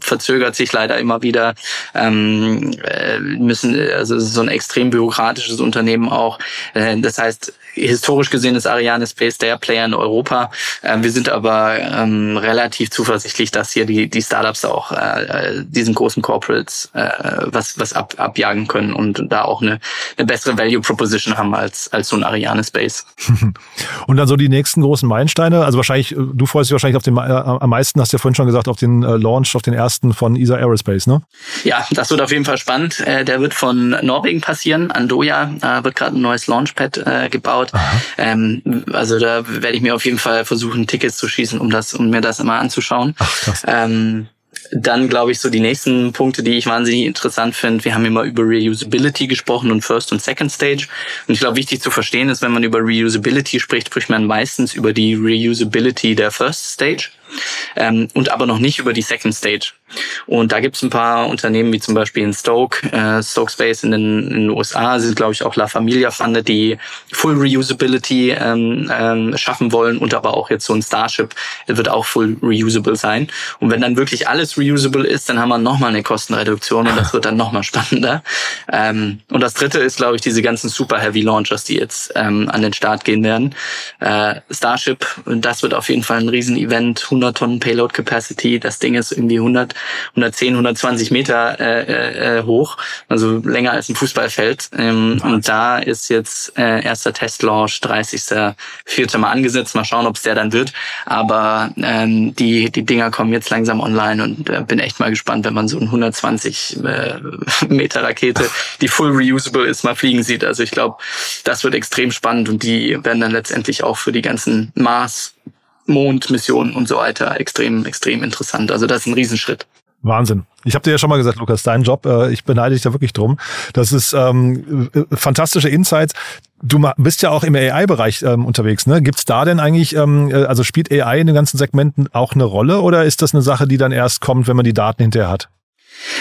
verzögert sich leider immer wieder. Ähm, äh, müssen, also so ein extrem bürokratisches Unternehmen auch. Äh, das heißt, historisch gesehen ist Ariane Space der Player in Europa. Ähm, wir sind aber ähm, relativ zuversichtlich, dass hier die, die Startups auch äh, diesen großen Corporates äh, was, was ab, abjagen können und da auch eine, eine bessere Value Proposition haben als, als so ein Ariane Space. und dann so die nächsten großen Meilensteine. Also wahrscheinlich, äh, du freust dich wahrscheinlich auf den äh, am meisten, hast du ja vorhin schon gesagt, auf den äh, Launch, auf den ersten von ESA Aerospace, ne? Ja, das wird auf jeden Fall spannend. Äh, der wird von Norwegen passieren. Andoja äh, wird gerade ein neues Launchpad äh, gebaut. Ähm, also da werde ich mir auf jeden Fall versuchen, Tickets zu schießen, um das, um mir das immer anzuschauen. Ach. Ähm, dann glaube ich so die nächsten Punkte, die ich wahnsinnig interessant finde. Wir haben immer über Reusability gesprochen und First und Second Stage. Und ich glaube, wichtig zu verstehen ist, wenn man über Reusability spricht, spricht man meistens über die Reusability der First Stage ähm, und aber noch nicht über die Second Stage. Und da gibt es ein paar Unternehmen wie zum Beispiel in Stoke, äh, Stoke Space in den, in den USA, sind glaube ich auch La Familia funded, die Full Reusability ähm, ähm, schaffen wollen und aber auch jetzt so ein Starship wird auch full reusable sein. Und wenn dann wirklich alles reusable ist, dann haben wir nochmal eine Kostenreduktion und das wird dann nochmal spannender. Ähm, und das dritte ist, glaube ich, diese ganzen Super Heavy Launchers, die jetzt ähm, an den Start gehen werden. Äh, Starship, das wird auf jeden Fall ein Riesen-Event, 100 Tonnen Payload Capacity. Das Ding ist irgendwie 100, 110, 120 Meter äh, äh, hoch, also länger als ein Fußballfeld. Ähm, und da ist jetzt äh, erster Testlaunch 30.04. mal angesetzt. Mal schauen, ob es der dann wird. Aber ähm, die, die Dinger kommen jetzt langsam online und äh, bin echt mal gespannt, wenn man so eine 120 äh, Meter Rakete, die full reusable ist, mal fliegen sieht. Also ich glaube, das wird extrem spannend und die werden dann letztendlich auch für die ganzen Mars Mondmissionen und so weiter extrem, extrem interessant. Also das ist ein Riesenschritt. Wahnsinn. Ich habe dir ja schon mal gesagt, Lukas, dein Job, äh, ich beneide dich da wirklich drum. Das ist ähm, äh, fantastische Insights. Du bist ja auch im AI-Bereich ähm, unterwegs. Ne? Gibt es da denn eigentlich, ähm, äh, also spielt AI in den ganzen Segmenten auch eine Rolle oder ist das eine Sache, die dann erst kommt, wenn man die Daten hinterher hat?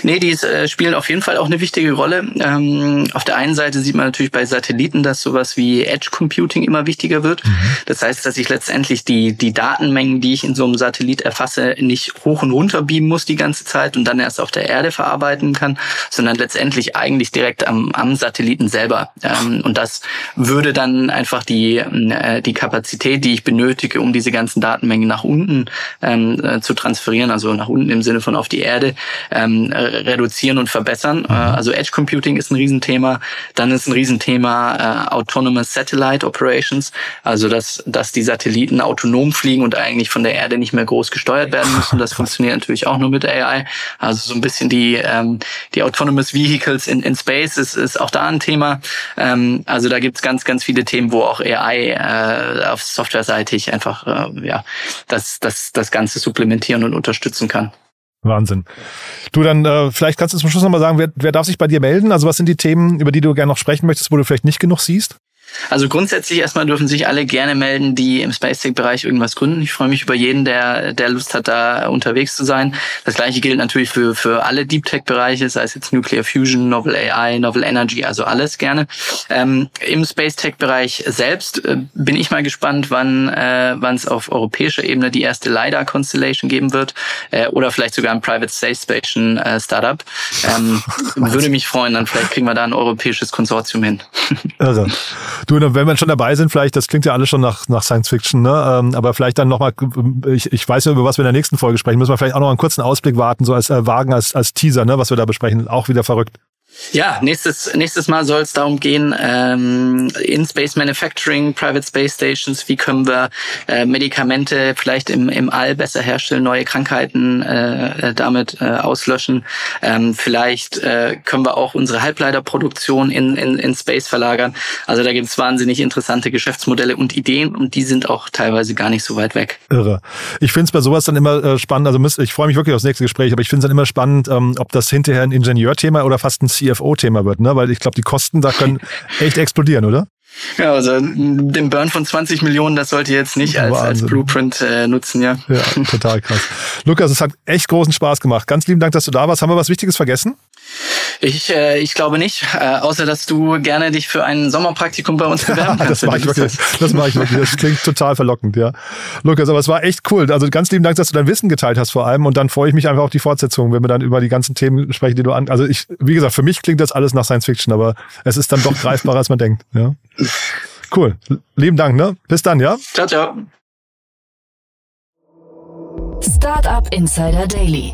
Nee, die äh, spielen auf jeden Fall auch eine wichtige Rolle. Ähm, auf der einen Seite sieht man natürlich bei Satelliten, dass sowas wie Edge Computing immer wichtiger wird. Mhm. Das heißt, dass ich letztendlich die, die Datenmengen, die ich in so einem Satellit erfasse, nicht hoch und runter beamen muss die ganze Zeit und dann erst auf der Erde verarbeiten kann, sondern letztendlich eigentlich direkt am, am Satelliten selber. Ähm, und das würde dann einfach die, äh, die Kapazität, die ich benötige, um diese ganzen Datenmengen nach unten ähm, äh, zu transferieren, also nach unten im Sinne von auf die Erde, ähm, reduzieren und verbessern. Äh, also Edge Computing ist ein Riesenthema. Dann ist ein Riesenthema äh, Autonomous Satellite Operations, also dass, dass die Satelliten autonom fliegen und eigentlich von der Erde nicht mehr groß gesteuert werden müssen. Das funktioniert natürlich auch nur mit AI. Also so ein bisschen die, ähm, die Autonomous Vehicles in, in Space ist, ist auch da ein Thema. Ähm, also da gibt's ganz, ganz viele Themen, wo auch AI äh, auf Softwareseitig einfach äh, ja, das, das, das Ganze supplementieren und unterstützen kann. Wahnsinn. Du, dann äh, vielleicht kannst du zum Schluss nochmal sagen, wer, wer darf sich bei dir melden? Also was sind die Themen, über die du gerne noch sprechen möchtest, wo du vielleicht nicht genug siehst? Also grundsätzlich erstmal dürfen sich alle gerne melden, die im Space Tech Bereich irgendwas gründen. Ich freue mich über jeden, der, der Lust hat, da unterwegs zu sein. Das gleiche gilt natürlich für, für alle Deep Tech Bereiche, sei es jetzt Nuclear Fusion, Novel AI, Novel Energy, also alles gerne. Ähm, Im Space Tech Bereich selbst äh, bin ich mal gespannt, wann äh, wann es auf europäischer Ebene die erste LiDAR Constellation geben wird äh, oder vielleicht sogar ein Private Space Station äh, Startup. Ähm, würde mich freuen, dann vielleicht kriegen wir da ein europäisches Konsortium hin. Also. Du, wenn wir schon dabei sind, vielleicht, das klingt ja alles schon nach, nach Science Fiction, ne? Ähm, aber vielleicht dann nochmal, ich, ich weiß ja, über was wir in der nächsten Folge sprechen, müssen wir vielleicht auch noch einen kurzen Ausblick warten, so als äh, Wagen, als, als Teaser, ne, was wir da besprechen. Auch wieder verrückt. Ja, nächstes, nächstes Mal soll es darum gehen, ähm, in Space Manufacturing, Private Space Stations, wie können wir äh, Medikamente vielleicht im, im All besser herstellen, neue Krankheiten äh, äh, damit äh, auslöschen. Ähm, vielleicht äh, können wir auch unsere Halbleiterproduktion in, in, in Space verlagern. Also da gibt es wahnsinnig interessante Geschäftsmodelle und Ideen und die sind auch teilweise gar nicht so weit weg. Irre. Ich finde es bei sowas dann immer äh, spannend, also müsst, ich freue mich wirklich aufs nächste Gespräch, aber ich finde es dann immer spannend, ähm, ob das hinterher ein Ingenieurthema oder fast ein CFO-Thema wird, ne? Weil ich glaube, die Kosten da können echt explodieren, oder? Ja, also den Burn von 20 Millionen, das sollte jetzt nicht als, als Blueprint äh, nutzen, ja. Ja, total krass. Lukas, es hat echt großen Spaß gemacht. Ganz lieben Dank, dass du da warst. Haben wir was Wichtiges vergessen? Ich, äh, ich glaube nicht, äh, außer dass du gerne dich für ein Sommerpraktikum bei uns bewerben kannst. das mache ich wirklich. Das mache ich wirklich. Das klingt total verlockend, ja. Lukas, aber es war echt cool. Also ganz lieben Dank, dass du dein Wissen geteilt hast vor allem. Und dann freue ich mich einfach auf die Fortsetzung, wenn wir dann über die ganzen Themen sprechen, die du an. Also ich, wie gesagt, für mich klingt das alles nach Science Fiction, aber es ist dann doch greifbarer, als man denkt. Ja. Cool. Lieben Dank, ne? Bis dann, ja? Ciao, ciao. Startup Insider Daily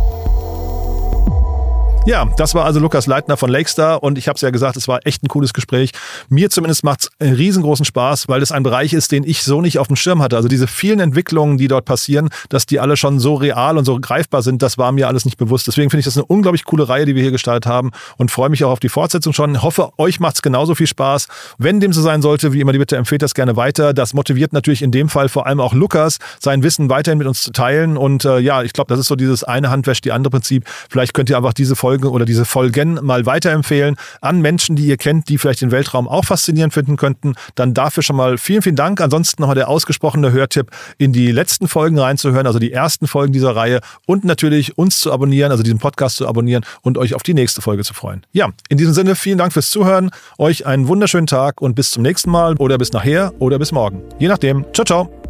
Ja, das war also Lukas Leitner von Lakestar und ich habe es ja gesagt, es war echt ein cooles Gespräch. Mir zumindest macht es einen riesengroßen Spaß, weil es ein Bereich ist, den ich so nicht auf dem Schirm hatte. Also diese vielen Entwicklungen, die dort passieren, dass die alle schon so real und so greifbar sind, das war mir alles nicht bewusst. Deswegen finde ich das eine unglaublich coole Reihe, die wir hier gestartet haben und freue mich auch auf die Fortsetzung schon. Hoffe, euch macht es genauso viel Spaß. Wenn dem so sein sollte, wie immer die Bitte, empfehlt das gerne weiter. Das motiviert natürlich in dem Fall vor allem auch Lukas, sein Wissen weiterhin mit uns zu teilen. Und äh, ja, ich glaube, das ist so dieses eine Hand wäscht die andere Prinzip. Vielleicht könnt ihr einfach diese Folge Folgen oder diese Folgen mal weiterempfehlen an Menschen, die ihr kennt, die vielleicht den Weltraum auch faszinierend finden könnten. Dann dafür schon mal vielen, vielen Dank. Ansonsten nochmal der ausgesprochene Hörtipp, in die letzten Folgen reinzuhören, also die ersten Folgen dieser Reihe und natürlich uns zu abonnieren, also diesen Podcast zu abonnieren und euch auf die nächste Folge zu freuen. Ja, in diesem Sinne vielen Dank fürs Zuhören. Euch einen wunderschönen Tag und bis zum nächsten Mal oder bis nachher oder bis morgen. Je nachdem. Ciao, ciao.